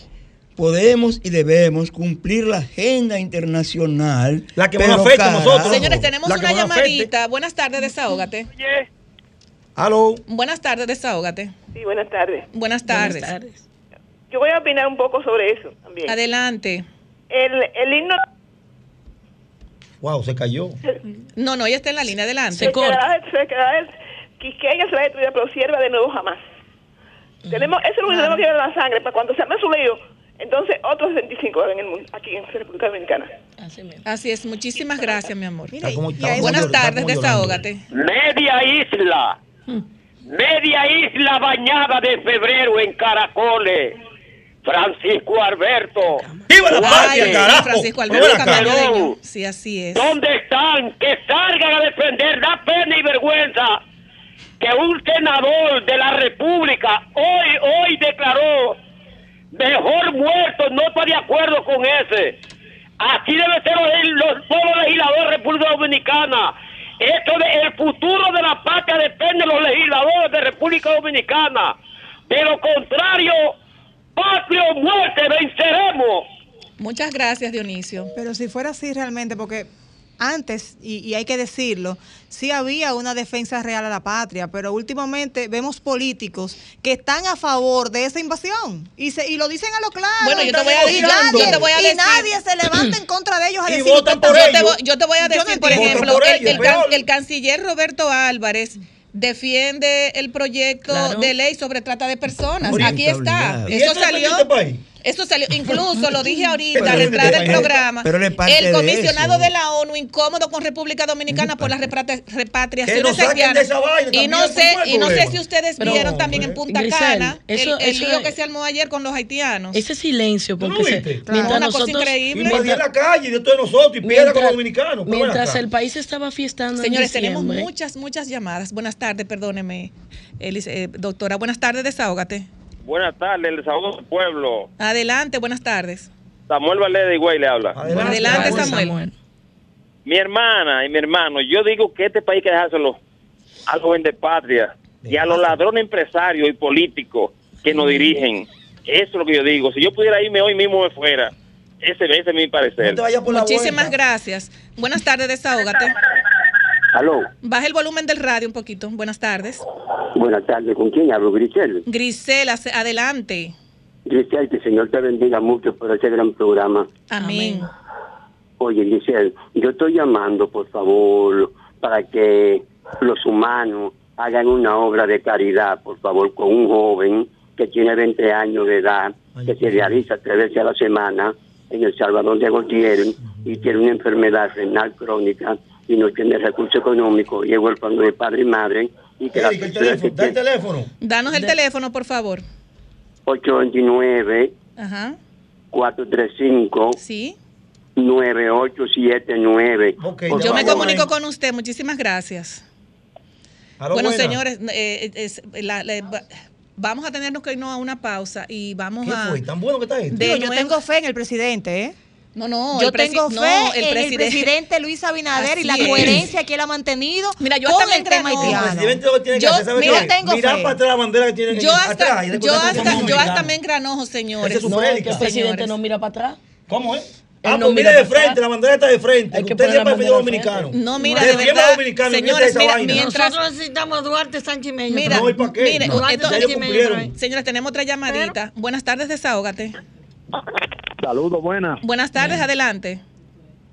podemos y debemos cumplir la agenda internacional. La que nos afecta a nosotros. Señores, tenemos que una llamadita. Buenas tardes, desahógate. Aló. Buenas tardes, desahógate. Sí, buenas tardes. Buenas tardes. Yo voy a opinar un poco sobre eso también. Adelante. El, el himno Wow, se cayó. No, no, ella está en la línea. Adelante. se quedará, se quedará, Quisqueya será destruida, pero sierva de nuevo jamás. Tenemos, eso es lo que tenemos que ver en la sangre, para cuando se arme su lío, entonces otros 65 en el mundo, aquí en República Dominicana. Así es. Muchísimas gracias, mi amor. Está como- Buenas tardes, desahógate. Media isla. Media isla bañada de febrero en caracoles. Francisco Alberto. ¡Viva la patria, carajo! Francisco Alberto. Sí, así es. ¿Dónde están? Que salgan a defender. Da pena y vergüenza que un senador de la República hoy, hoy declaró mejor muerto. No está de acuerdo con ese. Así debe ser los, los todos los legisladores de República Dominicana. Esto de el futuro de la patria depende de los legisladores de República Dominicana. De lo contrario, patria o muerte venceremos. Muchas gracias, Dionisio. Pero si fuera así realmente, porque antes, y, y hay que decirlo, sí había una defensa real a la patria, pero últimamente vemos políticos que están a favor de esa invasión y se y lo dicen a lo claro. Bueno, yo te voy a Y decir- nadie, yo te voy a y decir- nadie se levanta en contra de ellos a Y decir votan "Usted por yo, te ellos. yo te voy a Yo no decir, por ejemplo, por el, ellos, el can- peor. el canciller Roberto Álvarez defiende el proyecto Claro. de ley sobre trata de personas. Aquí está. incautado. ¿Y Eso esto es salió. este país? Eso salió, incluso lo dije ahorita Pero a la es entrada de- del programa. pero el de comisionado eso. de, la ONU incómodo con República Dominicana por las repatriaciones haitianas. de esa vaina Y no sé, ¿cuál y no sé si ustedes Pero, vieron también en Punta Grisel, Cana eso- el, el eso lío es- que se armó ayer con los haitianos. Ese silencio, ¿Tú no porque se- viste? mientras una cosa nosotros, increíble. Invadir la calle de todos nosotros y piedra con los dominicanos. mientras el país estaba fiestando en Señores, tenemos muchas, muchas llamadas. Buenas tardes, perdóneme, eh, doctora. Buenas tardes, desahógate. Buenas tardes, el desahogo del pueblo. Adelante, buenas tardes. Samuel Valera de Higüey le habla. Adelante. Adelante, Samuel, Samuel. Mi hermana y mi hermano, yo digo que este país hay que dejárselo a los de patria y a los ladrones empresarios y políticos que nos dirigen. Eso es lo que yo digo. Si yo pudiera irme hoy mismo me fuera. Ese, ese es mi parecer. Muchísimas vuelta. gracias. Buenas tardes, desahógate. Aló, Baja el volumen del radio un poquito. Buenas tardes. buenas tardes. ¿Con quién hablo? Grisel. Grisela, se- adelante. Grisel, que el Señor te bendiga mucho por ese gran programa. Amén. Oye, Grisel, yo estoy llamando, por favor, para que los humanos hagan una obra de caridad, por favor, con un joven que tiene 20 años de edad, que se realiza tres veces a la semana en El Salvador de Gautier y tiene una enfermedad renal crónica y no tiene recursos económicos y es huérfano de padre y madre y que la Eric, el teléfono, da el tiene teléfono. Danos el teléfono, por favor. 829 Ajá. 435 Sí. 9879 Ok, Por Yo me comunico con usted. Muchísimas gracias. Bueno, buena. señores, eh, es- la- la- va- vamos a tenernos que irnos a una pausa y vamos ¿Qué a... fue? ¿Tan bueno que está esto? de Digo, yo nuevo- tengo fe en el presidente, ¿eh? No, no, yo tengo no, fe el en el presidente- presidente Luis Abinader y Así la es. coherencia que él ha mantenido Mira, yo con el tema haitiano. presidente Yo- tengo Mirar fe. para atrás la bandera que tiene Yo atrás hasta, y yo hasta, yo hasta me engranojo, señores. Ese es No, el presidente Señores. no mira para atrás. ¿Cómo es? Ah, no pues mire de frente, atrás. la bandera está de frente. Hay que Usted la siempre de dominicanos. No, mira, de verdad, dominicanos, señores, mira, mientras- Nosotros necesitamos a Duarte Sánchez. Mira, No, ¿y para qué? mire, No, señores, tenemos otra llamadita. Buenas tardes, desahógate. Saludos, buenas. Buenas tardes, adelante.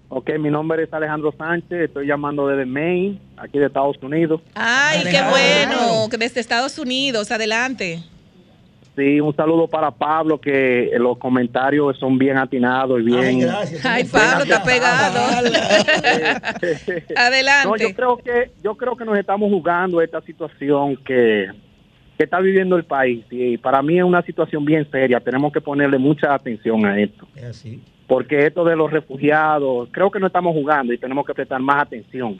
Ok, mi nombre es Alejandro Sánchez, estoy llamando desde Maine, aquí de Estados Unidos. Ay, qué bueno, que desde Estados Unidos, adelante. Sí, un saludo para Pablo, que los comentarios son bien atinados y bien... Ay, Pablo, está pegado. Adelante. No, yo creo que yo creo que nos estamos jugando esta situación que, que está viviendo el país y para mí es una situación bien seria. Tenemos que ponerle mucha atención a esto. Es así. Porque esto de los refugiados, creo que no estamos jugando y tenemos que prestar más atención.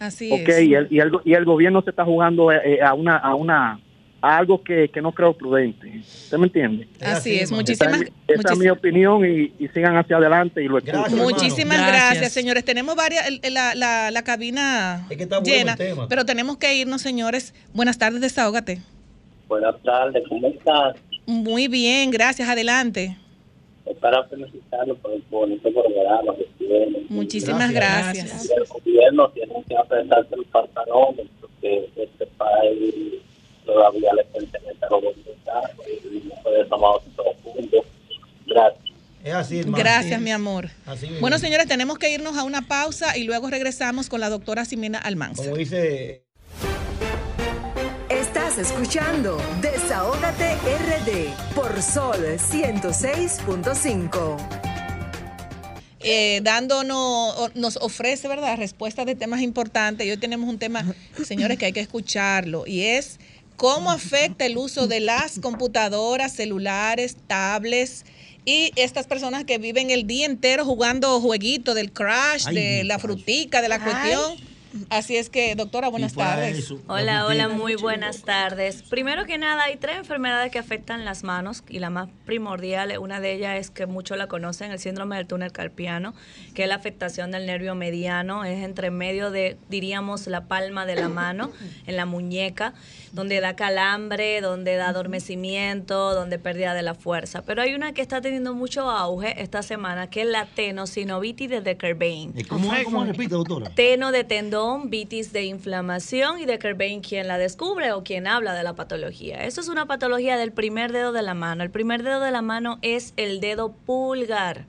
Así es. y el, y, el, y el gobierno se está jugando eh, a una a una a algo que, que no creo prudente. ¿Usted me entiende? Así es. Esa Muchísimas, es, mi- esa es mi opinión y, y sigan hacia adelante y lo escucho. Muchísimas gracias. señores. Tenemos varias, la, la, la cabina está bueno llena, el tema. pero tenemos que irnos, señores. Buenas tardes, desahógate. Buenas tardes, ¿cómo estás? Muy bien, gracias. Adelante. Es para felicitarlo por el bonito programa que tiene. Muchísimas gracias. Y el gobierno tiene que apretarse el pantalón porque este país todavía le pertenece a los dominicanos y no puede tomar todo juntos. Gracias. Es así. Gracias, mi amor. Así. Bueno, señores, tenemos que irnos a una pausa y luego regresamos con la doctora Simena Almanza. Como dice Estás escuchando Desahógate RD por Sol 106.5. eh, dándonos, nos ofrece, ¿verdad?, respuestas de temas importantes. Y hoy tenemos un tema, señores, que hay que escucharlo, y es cómo afecta el uso de las computadoras, celulares, tablets y estas personas que viven el día entero jugando jueguitos del crash, Ay, de la frutica, de la Ay. cuestión. Así es que, doctora, buenas tardes. Hola, hola, muy buenas tardes. Primero que nada, hay tres enfermedades que afectan las manos y la más primordial, una de ellas es que muchos la conocen, el síndrome del túnel carpiano, que es la afectación del nervio mediano, es entre medio de, diríamos, la palma de la mano, en la muñeca, donde da calambre, donde da adormecimiento, donde pérdida de la fuerza. Pero hay una que está teniendo mucho auge esta semana, que es la tenosinovitis de Decker-Bain. ¿Cómo, cómo repite, doctora? Teno de tendón, vitis de inflamación y de Kerbein quien la descubre o quien habla de la patología. Eso es una patología del primer dedo de la mano. El primer dedo de la mano es el dedo pulgar.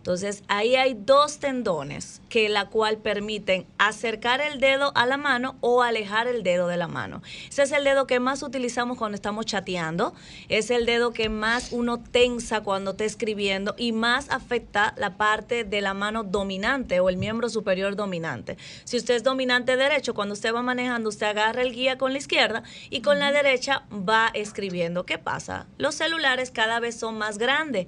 Entonces, ahí hay dos tendones que la cual permiten acercar el dedo a la mano o alejar el dedo de la mano. Ese es el dedo que más utilizamos cuando estamos chateando, es el dedo que más uno tensa cuando está escribiendo y más afecta la parte de la mano dominante o el miembro superior dominante. Si usted es dominante derecho, cuando usted va manejando, usted agarra el guía con la izquierda y con la derecha va escribiendo. ¿Qué pasa? Los celulares cada vez son más grandes.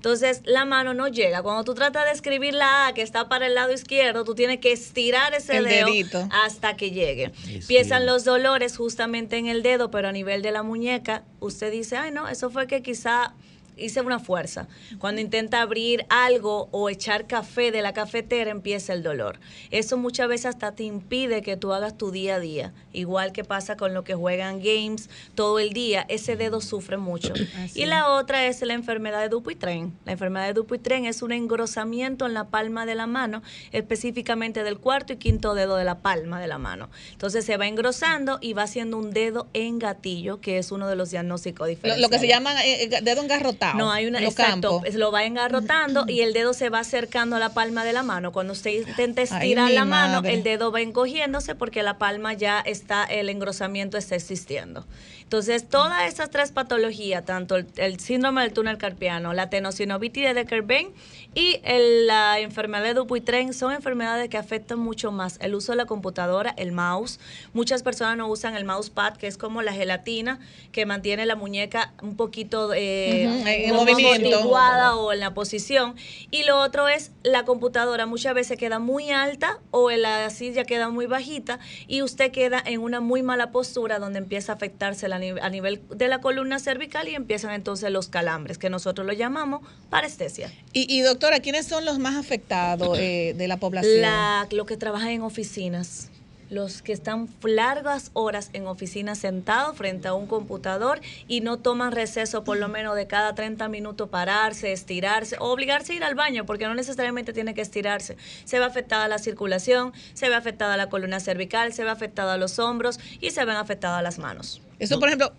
Entonces la mano no llega. Cuando tú tratas de escribir la A que está para el lado izquierdo, tú tienes que estirar ese El dedo dedito. hasta que llegue. Empiezan los dolores justamente en el dedo, pero a nivel de la muñeca, usted dice, ay no, eso fue que quizá hice una fuerza. Cuando intenta abrir algo o echar café de la cafetera, empieza el dolor. Eso muchas veces hasta te impide que tú hagas tu día a día. Igual que pasa con los que juegan games todo el día, ese dedo sufre mucho. Y la otra es la enfermedad de Dupuytren. La enfermedad de Dupuytren es un engrosamiento en la palma de la mano, específicamente del cuarto y quinto dedo de la palma de la mano. Entonces se va engrosando y va haciendo un dedo en gatillo, que es uno de los diagnósticos Lo, diferentes. lo que se llama eh, eh, dedo engarrotado. No, hay una, exacto, campo. es- lo va engarrotando y el dedo se va acercando a la palma de la mano. Cuando usted intenta estirar la mano, el dedo va encogiéndose porque la palma ya está, el engrosamiento está existiendo. Entonces, todas esas tres patologías, tanto el, el síndrome del túnel carpiano, la tenosinovitis de Decker-Bain y el- la enfermedad de Dupuytren, son enfermedades que afectan mucho más el uso de la computadora, el mouse. Muchas personas no usan el mousepad, que es como la gelatina que mantiene la muñeca un poquito eh, en movimiento. o en la posición. Y lo otro es la computadora muchas veces queda muy alta o en la silla queda muy bajita y usted queda en una muy mala postura donde empieza a afectarse la a nivel de la columna cervical y empiezan entonces los calambres, que nosotros lo llamamos parestesia. Y, y, doctora, ¿quiénes son los más afectados eh, de la población? La, los que trabajan en oficinas, los que están largas horas en oficinas sentados frente a un computador y no toman receso por lo menos de cada 30 minutos pararse, estirarse o obligarse a ir al baño porque no necesariamente tiene que estirarse. Se ve afectada la circulación, se ve afectada la columna cervical, se ve afectada los hombros y se ven afectadas las manos. Eso, por ejemplo,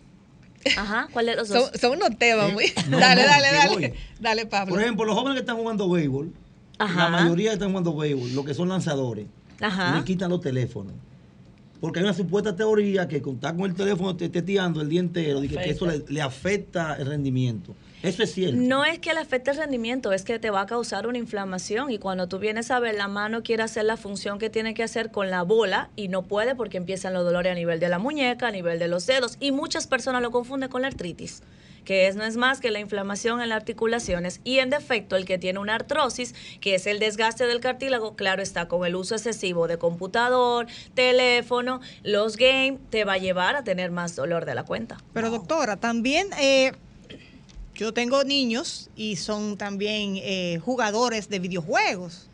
Ajá, ¿cuál de los dos? son, son unos temas muy... No, dale, no, dale, dale. voy. Dale, Pablo. Por ejemplo, los jóvenes que están jugando béisbol, Ajá. la mayoría que están jugando béisbol, los que son lanzadores, Ajá. le quitan los teléfonos. Porque hay una supuesta teoría que contar con el teléfono te teteando el día entero, que, que eso le, le afecta el rendimiento. Eso es cierto. No es que le afecte el rendimiento, es que te va a causar una inflamación y cuando tú vienes a ver la mano quiere hacer la función que tiene que hacer con la bola y no puede porque empiezan los dolores a nivel de la muñeca, a nivel de los dedos y muchas personas lo confunden con la artritis que es, no es más que la inflamación en las articulaciones y en defecto el que tiene una artrosis, que es el desgaste del cartílago, claro está, con el uso excesivo de computador, teléfono, los games, te va a llevar a tener más dolor de la cuenta. Pero doctora, también eh, yo tengo niños y son también eh, jugadores de videojuegos.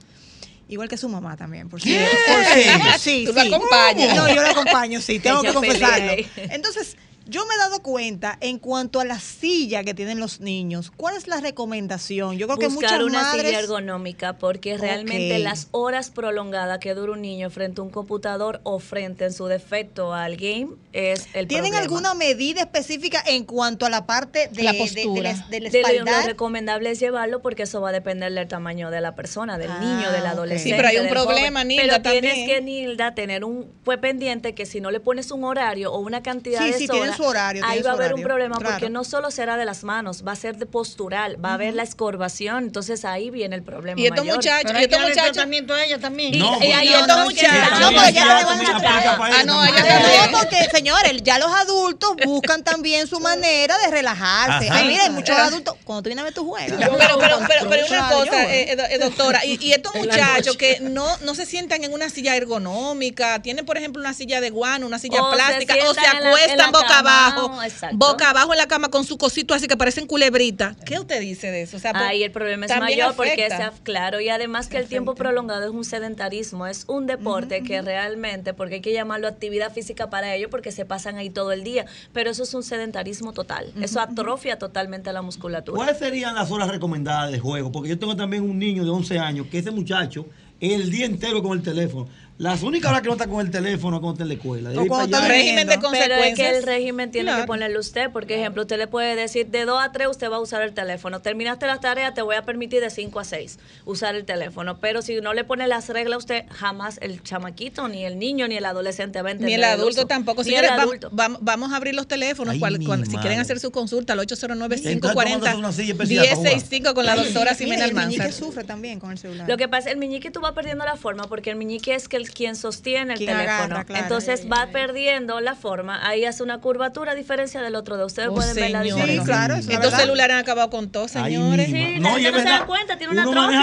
Igual que su mamá también, por cierto. Por cierto. Sí, ¿Tú la sí. acompañas? No, yo la acompaño, sí, tengo que confesarlo. Entonces, yo me he dado cuenta en cuanto a la silla que tienen los niños. ¿Cuál es la recomendación? Yo creo que buscar muchas una madres... silla ergonómica porque realmente Ok. las horas prolongadas que dura un niño frente a un computador o frente en su defecto al game es el ¿Tienen problema. alguna medida específica en cuanto a la parte de La de- postura. de, la- del De lo, recomendable es llevarlo porque eso va a depender del tamaño de la persona, del Ah, niño, del adolescente. Sí, pero hay un problema, joven. Nilda, Pero tienes también. que, Nilda, tener un fue pendiente que si no le pones un horario o una cantidad Sí, de sí, horas, su horario, ahí va a haber un problema claro. porque no solo será de las manos, va a ser de postural, va a haber la escorvación, entonces ahí viene el problema Y estos mayor. muchachos, y estos muchachos. tratamiento a ella también. Y- No, y no, muchachos. no, pero ya Ya le van a Ah, no, ella. No, porque señores, ya los adultos buscan también su manera de relajarse. Ay, mira, hay muchos adultos, cuando tú vienes a ver tu juego. Pero, pero, pero, pero una cosa, eh, eh, do- doctora, y, y estos muchachos que no, no se sientan en una silla ergonómica, tienen por ejemplo una silla de guano, una silla O se plástica, o se acuestan la boca abajo, exacto. boca abajo en la cama con su cosito así que parecen culebritas. ¿Qué usted dice de eso? O sea, pues, Ahí el problema es mayor porque afecta. se, claro, y además que el tiempo prolongado es un sedentarismo, es un deporte que realmente, porque hay que llamarlo actividad física para ello, porque se pasan ahí todo el día, pero eso es un sedentarismo total, eso atrofia totalmente la musculatura. ¿Cuáles serían las horas recomendadas de juego? Porque yo tengo también un niño de 11 años que ese muchacho el día entero con el teléfono. Las únicas horas que no está con el teléfono es cuando está en la escuela. O cuando está allá- régimen de Pero es que consecuencias. el régimen tiene Claro. que ponerle usted, porque ejemplo, usted le puede decir de 2 a 3 usted va a usar el teléfono. Terminaste las tareas, te voy a permitir de 5 a 6 usar el teléfono. Pero si no le pone las reglas a usted, jamás el chamaquito, ni el niño, ni el adolescente va a entender Ni el adulto tampoco. Ni Señores, el adulto. vam- vamos a abrir los teléfonos Ay, cual- si quieren hacer su consulta al 809-540-1065 Entonces, ¿cómo una silla especial para jugar? con la doctora Ximena el meñique Almanzar. sufre también con el celular. Lo que pasa, el meñique tú va perdiendo la forma porque el meñique es que el, quien sostiene el Quien teléfono. agarra, claro. Entonces va perdiendo la forma. Ahí hace una curvatura a diferencia del otro de ustedes. Oh, pueden ver la señor. diferencia. Sí, claro, es Estos verdad. celulares han acabado con todo, señores. Sí, No, gente no se da cuenta, tiene una así,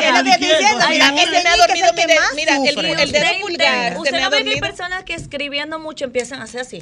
Mira, el ese me ha dormido, mira, el, dedo Usted pulgar Usted no ve que personas que escribiendo mucho empiezan a hacer así.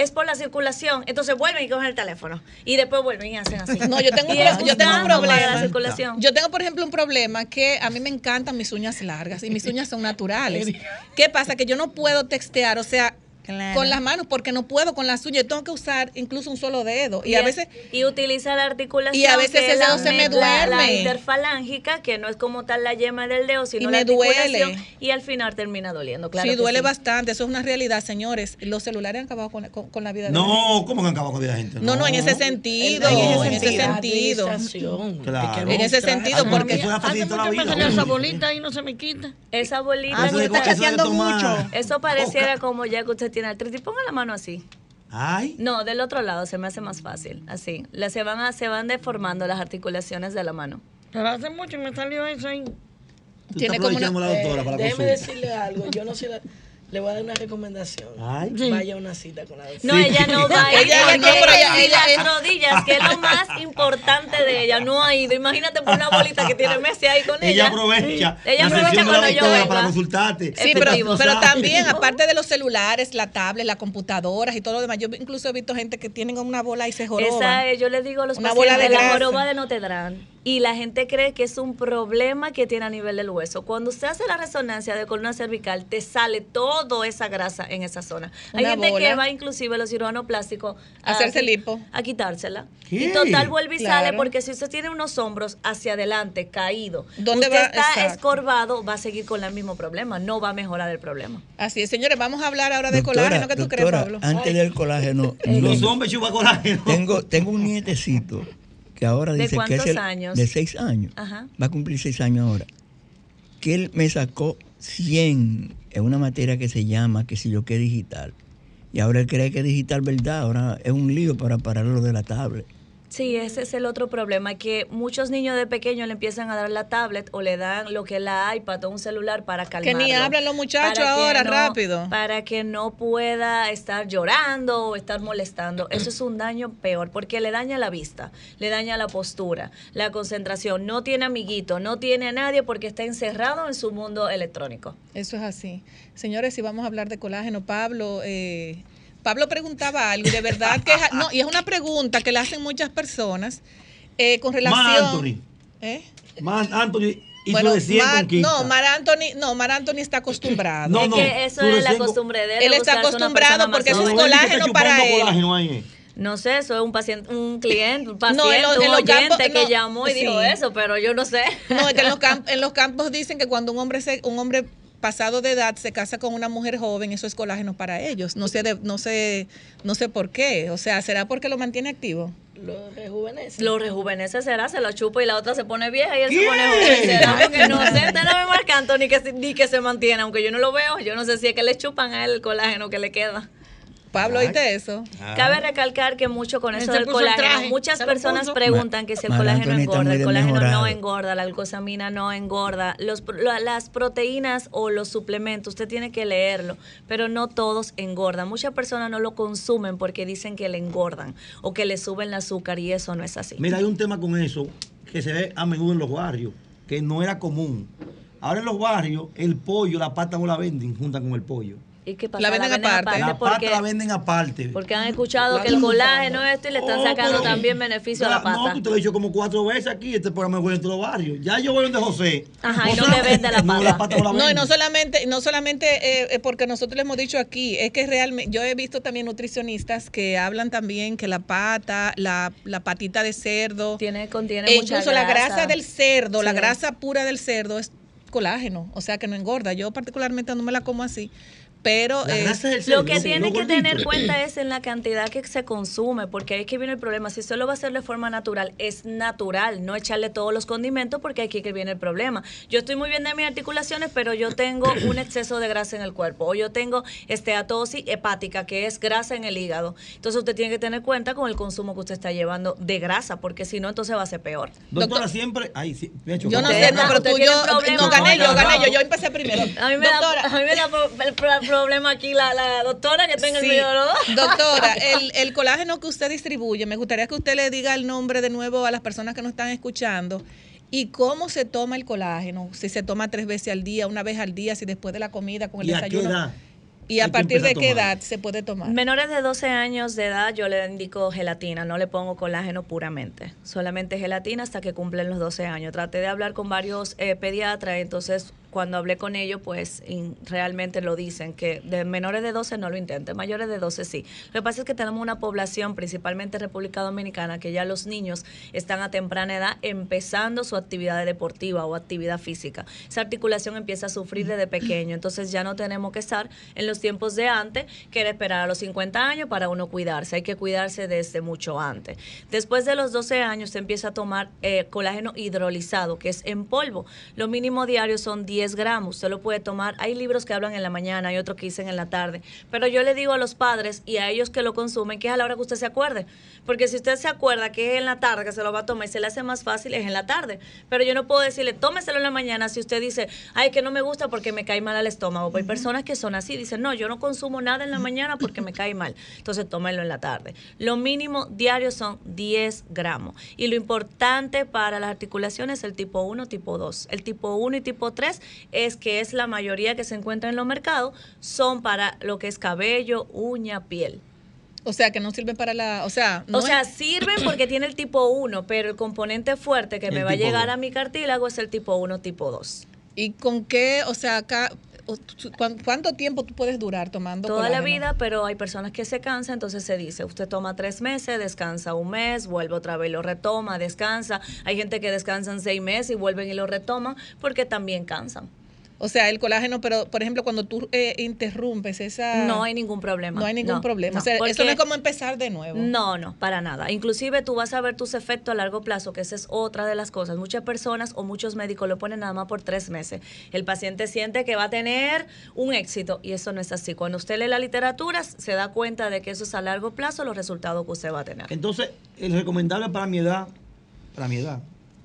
Es por la circulación. Entonces vuelven y cogen el teléfono. Y después vuelven y hacen así. No, yo tengo un pro- yo tengo un problema. la circulación. Yo tengo, por ejemplo, un problema que a mí me encantan mis uñas largas y mis uñas son naturales. ¿Qué pasa? Que yo no puedo textear, o sea, Claro. con las manos porque no puedo con las uñas. Yo tengo que usar incluso un solo dedo. Y, a es- veces y utiliza la articulación Y a veces el dedo la se me med- la- la duerme. interfalángica que no es como tal la yema del dedo sino Y la me articulación duele. y al final termina doliendo claro sí, duele sí. bastante. Eso es una realidad, señores. Los celulares han acabado con la, con, con la vida de la gente. No, ¿cómo que han acabado con la vida de gente? No, no, en ese sentido. El En ese es la sentido. administración. Claro. En ese sentido, Ay, porque- eso la vida. esa bolita y no se me quita. esa bolita Ah, de- está de mucho. eso pareciera como ya que usted tiene artritis ponga la mano así Ay. no del otro lado se me hace más fácil así Le- se van a- se van deformando las articulaciones de la mano Pero hace mucho me salió eso ahí. Tú Tiene como una- la doctora para la Déjeme consulta. decirle algo. Yo no sé, la- le voy a dar una recomendación. Ay. Vaya a una cita con la doctora. no ella no va a ir Ella- no, pero ella- ella- las ella- rodillas que es lo más importante de ella no ha ido imagínate por una bolita que tiene Messi ahí con ella Ella aprovecha Ella la aprovecha cuando yo venga. para consultarte. Sí, pero, pero también, aparte de los celulares, la tablet, las computadoras y todo lo demás, yo incluso he visto gente que tienen una bola y se joroba. Esa es, yo les digo a los Una bola pacientes, de la grasa. joroba de Notre Dame. Y la gente cree que es un problema que tiene a nivel del hueso. Cuando usted hace la resonancia de columna cervical, te sale toda esa grasa en esa zona. Hay Una gente que va inclusive a los cirujanos plásticos a Hacerse lipo. A quitársela. ¿Qué? Y total vuelve y Claro. sale porque si usted tiene unos hombros hacia adelante, caído, ¿Dónde usted va? está Exacto. escorvado, va a seguir con el mismo problema. No va a mejorar el problema. Así es, señores, vamos a hablar ahora de Doctora, colágeno. ¿Qué tú crees, Pablo? Antes del colágeno, Los hombres chupan colágeno. tengo, tengo un nietecito que ahora ¿De dice que es el, años? de seis años. Ajá. Va a cumplir seis años ahora. Que él me sacó 100 en una materia que se llama, que sé yo qué, digital. Y ahora él cree que es digital, ¿verdad? Ahora es un lío para pararlo de la tablet. Sí, ese es el otro problema, que muchos niños de pequeños le empiezan a dar la tablet o le dan lo que es la iPad o un celular para Que calmarlo. ni hablan los muchachos que ahora, no- rápido. Para que no pueda estar llorando o estar molestando. Eso es un daño peor, porque le daña la vista, le daña la postura, la concentración. No tiene amiguito, no tiene a nadie porque está encerrado en su mundo electrónico. Eso es así. Señores, si vamos a hablar de colágeno, Pablo, eh, Pablo preguntaba algo y de verdad que es, no, y es una pregunta que le hacen muchas personas eh, con relación. Más Anthony. ¿Eh? Más Anthony hizo Bueno, de 100 Mar- no, Mar Anthony, no, Mar Anthony está acostumbrado. No, es no, que eso es la costumbre de él. Él está acostumbrado porque eso es colágeno para él. colágeno ahí, eh. No sé, eso es un paciente, un cliente, un paciente, No, en un en los oyente campos- que no, llamó y dijo eso, pero yo no sé. No, es que en los, camp- en los campos dicen que cuando un hombre se, un hombre pasado de edad se casa con una mujer joven, eso es colágeno para ellos. No sé, de- no sé, no sé por qué. O sea, ¿será porque lo mantiene activo? Lo rejuvenece. Lo rejuvenece será, se lo chupa y la otra se pone vieja y él ¿Qué? se pone joven. Será porque no sé, usted no me marcando ni que, se- ni que se mantiene, aunque yo no lo veo, yo no sé si es que le chupan a él el colágeno que le queda. Pablo, ¿oíste eso? Cabe recalcar que mucho con eso del colágeno, muchas personas puso. preguntan que si el Mar colágeno engorda, el colágeno no engorda, la glucosamina no engorda, los, las proteínas o los suplementos, usted tiene que leerlo, pero no todos engordan. Muchas personas no lo consumen porque dicen que le engordan o que le suben el azúcar y eso no es así. Mira, hay un tema con eso que se ve a menudo en los barrios, que no era común. Ahora en los barrios, el pollo, la pata no la venden junta con el pollo. ¿Y qué pasa? La venden aparte. La porque, pata la venden aparte. porque han escuchado La que el colágeno esto y le están Oh, sacando pero- también beneficio a Ya, la pata. No, que te lo he dicho como cuatro veces aquí, este programa es en todos los barrios. Ya yo voy donde José. Ajá, y no te vende la no, pata. la pata no la No, y vende. no solamente, no solamente eh, eh, porque nosotros le hemos dicho aquí, es que realmente, yo he visto también nutricionistas que hablan también que la pata, la, la patita de cerdo, tiene, contiene e mucha incluso la grasa. del cerdo, la grasa pura del cerdo es colágeno, o sea que no engorda. Yo particularmente no me la como así, pero La eh, grasa del Lo que tiene que tener cuenta es en la cantidad que se consume, porque ahí es que viene el problema. Si solo va a ser de forma natural, es natural, no echarle todos los condimentos, porque aquí es que viene el problema. Yo estoy muy bien de mis articulaciones, pero yo tengo un exceso de grasa en el cuerpo, o yo tengo esteatosis hepática, que es grasa en el hígado. Entonces usted tiene que tener cuenta con el consumo que usted está llevando de grasa, porque si no, entonces va a ser peor. Doctora, siempre. Ay, sí, me ha hecho yo no sé, no, pero tú yo, no gané yo, gané yo, yo empecé primero. A mí me Doctora, da, a mí me da problema aquí la, la doctora que tenga Sí. el dos. Doctora, el, el colágeno que usted distribuye, me gustaría que usted le diga el nombre de nuevo a las personas que nos están escuchando y cómo se toma el colágeno. Si se toma tres veces al día, una vez al día, si después de la comida, con el ¿Y a qué desayuno. edad? ¿Y a partir de qué edad se puede tomar? Menores de 12 años de edad yo le indico gelatina, no le pongo colágeno puramente, solamente gelatina hasta que cumplen los 12 años. Traté de hablar con varios eh, pediatras, entonces cuando hablé con ellos pues realmente lo dicen, que de menores de 12 no lo intenten, mayores de 12 sí. Lo que pasa es que tenemos una población, principalmente República Dominicana, que ya los niños están a temprana edad empezando su actividad deportiva o actividad física. Esa articulación empieza a sufrir desde pequeño, entonces ya no tenemos que estar en los tiempos de antes, que era esperar a los 50 años para uno cuidarse. Hay que cuidarse desde mucho antes. Después de los 12 años se empieza a tomar eh, colágeno hidrolizado, que es en polvo. Lo mínimo diario son 10 gramos. Usted lo puede tomar. Hay libros que hablan en la mañana, hay otros que dicen en la tarde. Pero yo le digo a los padres y a ellos que lo consumen que es a la hora que usted se acuerde. Porque si usted se acuerda que es en la tarde que se lo va a tomar y se le hace más fácil, es en la tarde. Pero yo no puedo decirle, tómeselo en la mañana si usted dice, ay, que no me gusta porque me cae mal al estómago. Hay personas que son así, dicen, no, yo no consumo nada en la mañana porque me cae mal. Entonces tómelo en la tarde. Lo mínimo diario son 10 gramos. Y lo importante para las articulaciones es el tipo 1, tipo 2. El tipo 1 y tipo 3 es que es la mayoría que se encuentra en los mercados, son para lo que es cabello, uña, piel. O sea, que no sirven para la, o sea, no o sea, es- sirven porque tiene el tipo 1, pero el componente fuerte que El me va a llegar a mi cartílago es el tipo 1, tipo 2. ¿Y con qué, o sea, acá, cuánto tiempo tú puedes durar tomando Toda la vida, pero hay personas que se cansan, entonces se dice, usted toma tres meses, descansa un mes, vuelve otra vez, lo retoma, descansa. Hay gente que descansan seis meses y vuelven y lo retoman porque también cansan. O sea, el colágeno, pero por ejemplo, cuando tú eh, interrumpes esa... No hay ningún problema. No hay ningún No, problema. no, o sea, eso no es como empezar de nuevo. No, no, para nada. Inclusive tú vas a ver tus efectos a largo plazo, que esa es otra de las cosas. Muchas personas o muchos médicos lo ponen nada más por tres meses. El paciente siente que va a tener un éxito y eso no es así. Cuando usted lee la literatura, se da cuenta de que eso es a largo plazo los resultados que usted va a tener. Entonces, el recomendable para mi edad, para mi edad,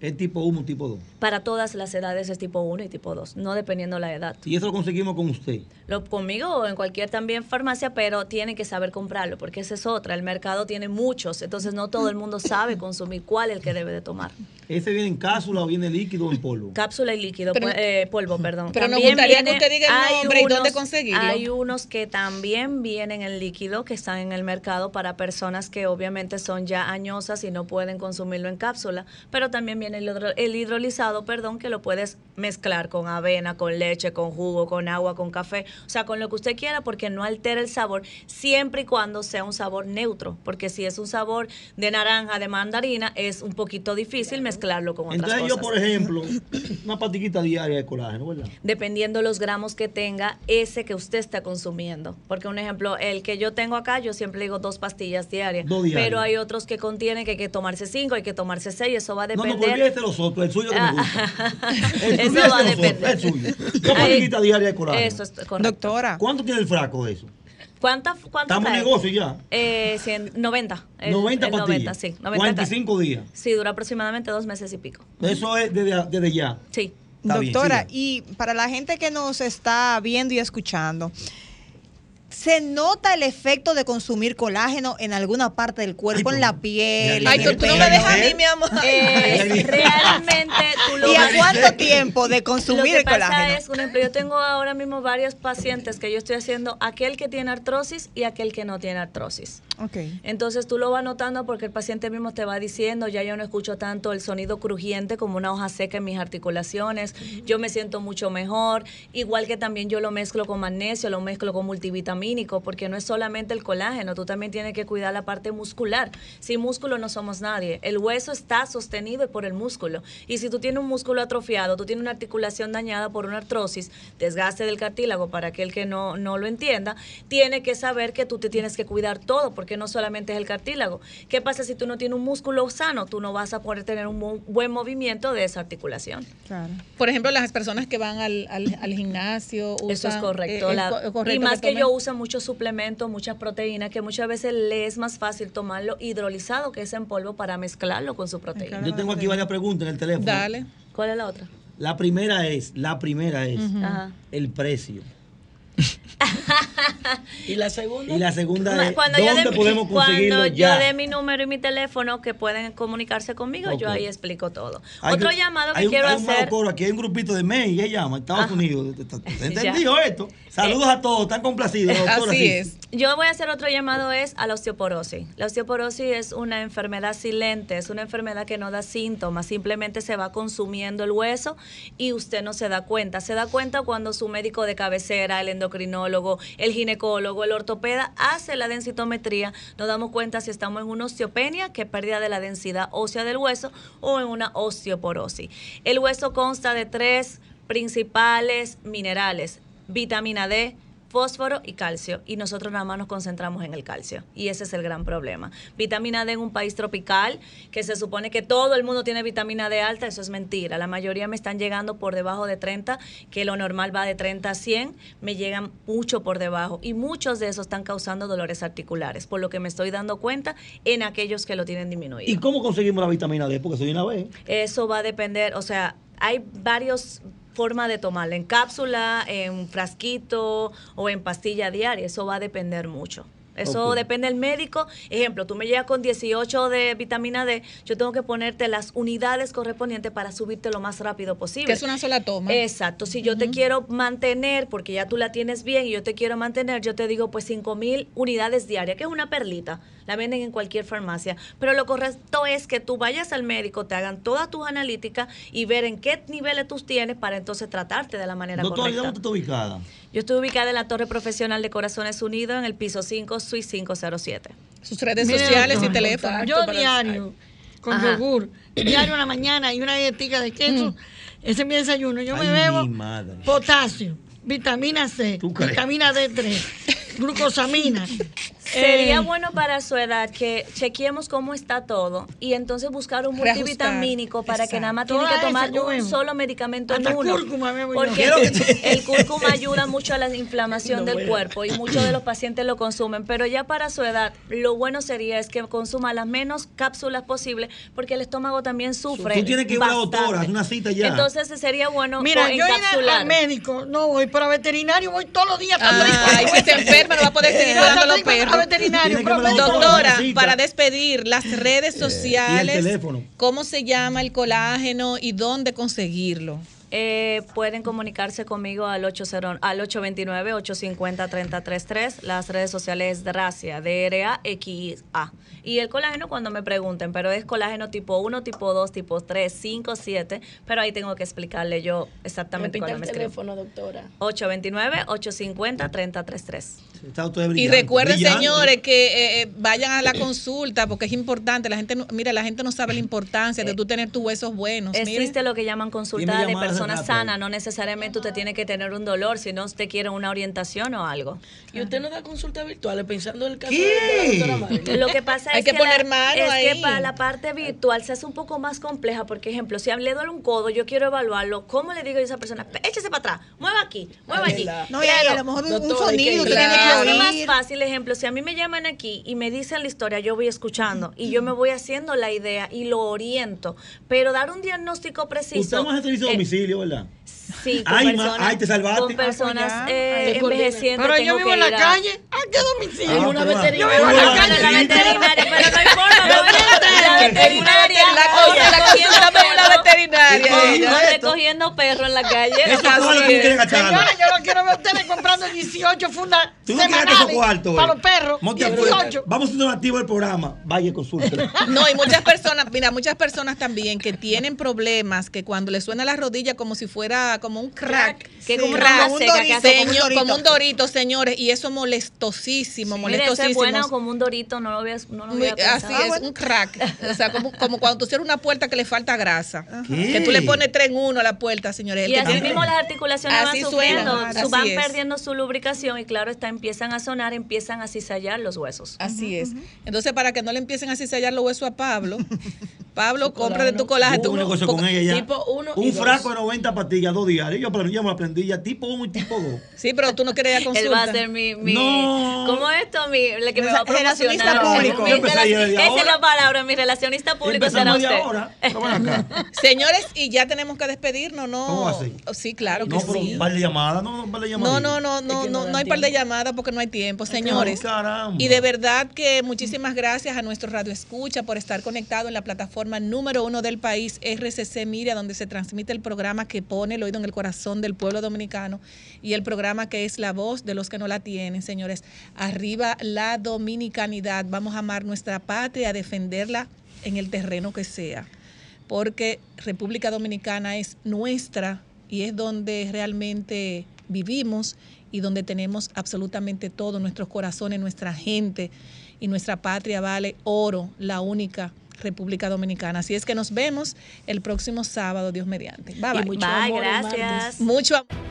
es tipo 1, tipo 2. Para todas las edades es tipo 1 y tipo 2, no dependiendo la edad. Y eso lo conseguimos con usted. Lo, conmigo o en cualquier también farmacia, pero tienen que saber comprarlo, porque esa es otra. El mercado tiene muchos, entonces no todo el mundo sabe consumir cuál es el que debe de tomar. ¿Ese viene en cápsula o viene líquido o en polvo? Cápsula y líquido, Pero- pu- eh, polvo, perdón. pero nos También gustaría que viene- usted diga el nombre y dónde conseguirlo. Hay unos que también vienen en líquido, que están en el mercado para personas que obviamente son ya añosas y no pueden consumirlo en cápsula, pero también viene el, hidro- el hidrolizado, perdón, que lo puedes mezclar con avena, con leche, con jugo, con agua, con café, o sea, con lo que usted quiera porque no altera el sabor, siempre y cuando sea un sabor neutro, porque si es un sabor de naranja, de mandarina, es un poquito difícil mezclarlo con otras Entonces cosas. yo, por ejemplo, una patiquita diaria de colágeno, ¿verdad? dependiendo los gramos que tenga ese que usted está consumiendo. Porque un ejemplo, el que yo tengo acá, yo siempre digo dos pastillas diarias. Dos diarias. Pero hay otros que contienen que hay que tomarse cinco, hay que tomarse seis, eso va a No, no, depender. olvídese los otros, el suyo que me gusta. El Eso va a los otros, depender. el suyo. Dos Ahí- patiquitas diarias de colágeno. Eso es correcto. Doctora. ¿Cuánto tiene el fraco de eso? ¿Cuánta, cuánto Estamos en negocio ya. Eh, cien- 90. El- 90 el pastillas. 90, sí. 90 45 días. Sí, dura aproximadamente dos meses y pico. Eso es desde, desde ya. Sí. Está bien, Doctora, siga. y para la gente que nos está viendo y escuchando, ¿se nota el efecto de consumir colágeno en alguna parte del cuerpo, en la piel? Ay, tú, no me dejas a mí, mi amor. Eh, realmente tú lo ¿Y a cuánto tiempo de consumir Lo que el pasa colágeno? es, por ejemplo, yo tengo ahora mismo varios pacientes que yo estoy haciendo aquel que tiene artrosis y aquel que no tiene artrosis. Entonces tú lo vas notando porque el paciente mismo te va diciendo, ya yo no escucho tanto el sonido crujiente como una hoja seca en mis articulaciones, yo me siento mucho mejor, igual que también yo lo mezclo con magnesio, lo mezclo con porque no es solamente el colágeno, tú también tienes que cuidar la parte muscular. Sin músculo no somos nadie, el hueso está sostenido por el músculo, y si tú tienes un músculo atrofiado, tú tienes una articulación dañada por una artrosis, desgaste del cartílago, para aquel que no, no lo entienda, tiene que saber que tú te tienes que cuidar todo, porque no solamente es el cartílago. ¿Qué pasa si tú no tienes un músculo sano? Tú no vas a poder tener un buen movimiento de esa articulación. Por ejemplo, las personas que van al, al, al gimnasio. Eso es usan, correcto. eh, es la- es correcto y más que, tomen- yo usan muchos suplementos, muchas proteínas, que muchas veces le es más fácil tomarlo hidrolizado que es en polvo para mezclarlo con su proteína. Yo tengo aquí varias preguntas en el teléfono. Dale. ¿Cuál es la otra? La primera es, la primera es el precio. ¿Y la segunda? Y la segunda es, Cuando yo ¿dónde dé- podemos conseguirlo Cuando ya? yo dé mi número y mi teléfono que pueden comunicarse conmigo, yo ahí explico todo. Hay Otro que- llamado que hay un- quiero hay un hacer. aquí hay un grupito de MEI, que llama, Estados Ajá. Unidos. ¿Entendido esto? Saludos a todos, están complacidos. doctora, sí. Yo voy a hacer otro llamado es a la osteoporosis. La osteoporosis es una enfermedad silente, es una enfermedad que no da síntomas, simplemente se va consumiendo el hueso y usted no se da cuenta. Se da cuenta cuando su médico de cabecera, el endocrinólogo, el ginecólogo, el ortopeda hace la densitometría, nos damos cuenta si estamos en una osteopenia, que es pérdida de la densidad ósea del hueso, o en una osteoporosis. El hueso consta de tres principales minerales, vitamina D, fósforo y calcio. Y nosotros nada más nos concentramos en el calcio. Y ese es el gran problema. Vitamina D en un país tropical, que se supone que todo el mundo tiene vitamina D alta, eso es mentira. La mayoría me están llegando por debajo de 30, que lo normal va de 30 a 100, me llegan mucho por debajo. Y muchos de esos están causando dolores articulares, por lo que me estoy dando cuenta en aquellos que lo tienen disminuido. ¿Y cómo conseguimos la vitamina D? Porque soy una vez. Eso va a depender, o sea, hay varios formas de tomarla, en cápsula, en frasquito o en pastilla diaria, eso va a depender mucho. Eso depende del médico. Ejemplo, tú me llegas con 18 de vitamina D, yo tengo que ponerte las unidades correspondientes para subirte lo más rápido posible. Que es una sola toma. Exacto. Si yo te quiero mantener, porque ya tú la tienes bien y yo te quiero mantener, yo te digo pues 5 mil unidades diarias, que es una perlita. La venden en cualquier farmacia. Pero lo correcto es que tú vayas al médico, te hagan todas tus analíticas y ver en qué niveles tú tienes para entonces tratarte de la manera Doctora, ¿y correcta. dónde está ubicada? Yo estoy ubicada en la Torre Profesional de Corazones Unidos, en el piso 5, Suite 507. Sus redes sociales y doctor, teléfono. Yo diario, con Ajá. yogur, diario en la mañana y una galletita de queso. Ese es mi desayuno. Yo me bebo potasio, vitamina C, vitamina D3, glucosamina. Sería Eh, bueno para su edad que chequeemos cómo está todo y entonces buscar un Reajustar. multivitamínico para que nada más Toda tiene que tomar un solo medicamento en uno. cúrcuma. Porque el cúrcuma ayuda mucho a la inflamación No del cuerpo y muchos de los pacientes lo consumen, pero ya para su edad lo bueno sería es que consuma las menos cápsulas posibles porque el estómago también sufre. Tú tienes que ir a bastante. doctora, una cita ya. Entonces sería bueno Mira, yo ir al médico no voy, pero a veterinario voy todos los días. Ay, si se enferma no va a poder seguir cuidando a los perros. Veterinario. Doctora, para despedir, las redes sociales, teléfono. cómo se llama el colágeno y dónde conseguirlo. Eh, pueden comunicarse conmigo al, 80, al 829-850-3033. Las redes sociales Dracia, D-R-A-X-A. Y el colágeno cuando me pregunten, pero es colágeno tipo 1, tipo 2, tipo 3, 5, 7. Pero ahí tengo que explicarle yo exactamente cuándo el me escriben. teléfono, doctora. 829-850-3033. Y recuerden, brillante. señores, que eh, eh, vayan a la consulta porque es importante. La gente, no, mira, la gente no sabe la importancia de tú tener tus huesos buenos. Existe lo que llaman consulta de personas sanas. No necesariamente usted tiene que tener un dolor, sino usted quiere una orientación o algo. ¿Y usted no da consultas virtuales pensando en el caso ¿Qué? de la doctora? Lo que pasa Hay es que que, poner la- mano es que para la parte virtual se hace un poco más compleja. Porque, ejemplo, si le duele un codo, yo quiero evaluarlo. ¿Cómo le digo yo a esa persona? "Pe- Échese para atrás, mueva aquí, mueva allí. No, y ahí a lo mejor un- un sonido que tiene que Es oír. más fácil, ejemplo, si a mí me llaman aquí y me dicen la historia, yo voy escuchando y yo me voy haciendo la idea y lo oriento. Pero dar un diagnóstico preciso. Usted más servicio a eh, domicilio, ¿verdad? Sí, con Ay, ma- personas, ay, te salvaste. con personas Ah, eh, envejecientes. Pero yo vivo en la calle. ¿A qué domicilio? Ah, una pero- veterinaria. Yo vivo en la calle. la veterinaria, pero no no, la veterinaria. La cosa, la consulta veterinaria. Recogiendo perros en la calle. Eso todo lo que es. quieren gastar. Señora, yo no quiero ver ustedes comprando 18 fundas Tú no quieres esos semanales para eh. los perros. A 18. Vamos a un activo del programa. Vaya, consulte. No, y muchas personas, mira, muchas personas también que tienen problemas que cuando les suena la rodilla como si fuera como un crack, Que como una crack, que hace como un dorito. como un dorito, señores, y eso molestosísimo, ese molestosísimo. es bueno como un dorito, no lo había, no lo Muy- había así es, un crack. O sea, como, como cuando tú cierras una puerta que le falta grasa. ¿Qué? Que tú le pones tres en uno a la puerta, señores. Y así tiene- mismo las articulaciones Así van sufriendo, van es. perdiendo su lubricación y claro está, empiezan a sonar, empiezan a cizallar los huesos. Así es. Entonces, para que no le empiecen a cizallar los huesos a Pablo, Pablo, compra de tu colágeno. Hubo un negocio con ella ya. Tipo uno un frasco de 90 pastillas, dos diarios. Yo aprendí, yo me aprendí ya tipo 1 y tipo 2. Sí, pero tú no querías Él va a consulta. ser mi, mi No. ¿cómo es esto? Mi, la que me va a Relacionista público. Mi Esa es la palabra, mi relacionista público será usted. ahora. Acá. Señores, y ya tenemos que despedirnos, ¿no? ¿Cómo así? Sí, claro que pero sí. un par de llamadas, no, un par de llamadas. No, no, no, no, que no, no hay par de llamadas porque no hay tiempo, señores. caramba. Y de verdad que muchísimas gracias a nuestro Radio Escucha por estar conectado en la plataforma número uno del país, RCC Miria, donde se transmite el programa que pone el oído en el corazón del pueblo dominicano y el programa que es la voz de los que no la tienen, señores. Arriba la dominicanidad. Vamos a amar nuestra patria, a defenderla en el terreno que sea porque República Dominicana es nuestra y es donde realmente vivimos y donde tenemos absolutamente todo, nuestros corazones, nuestra gente y nuestra patria vale oro, la única República Dominicana. Así es que nos vemos el próximo sábado, Dios mediante. Bye, bye. mucho Bye, amor gracias. Mucho amor.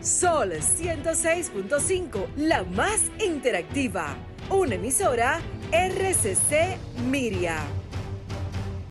Sol 106.5, la más interactiva. Una emisora RCC Miria.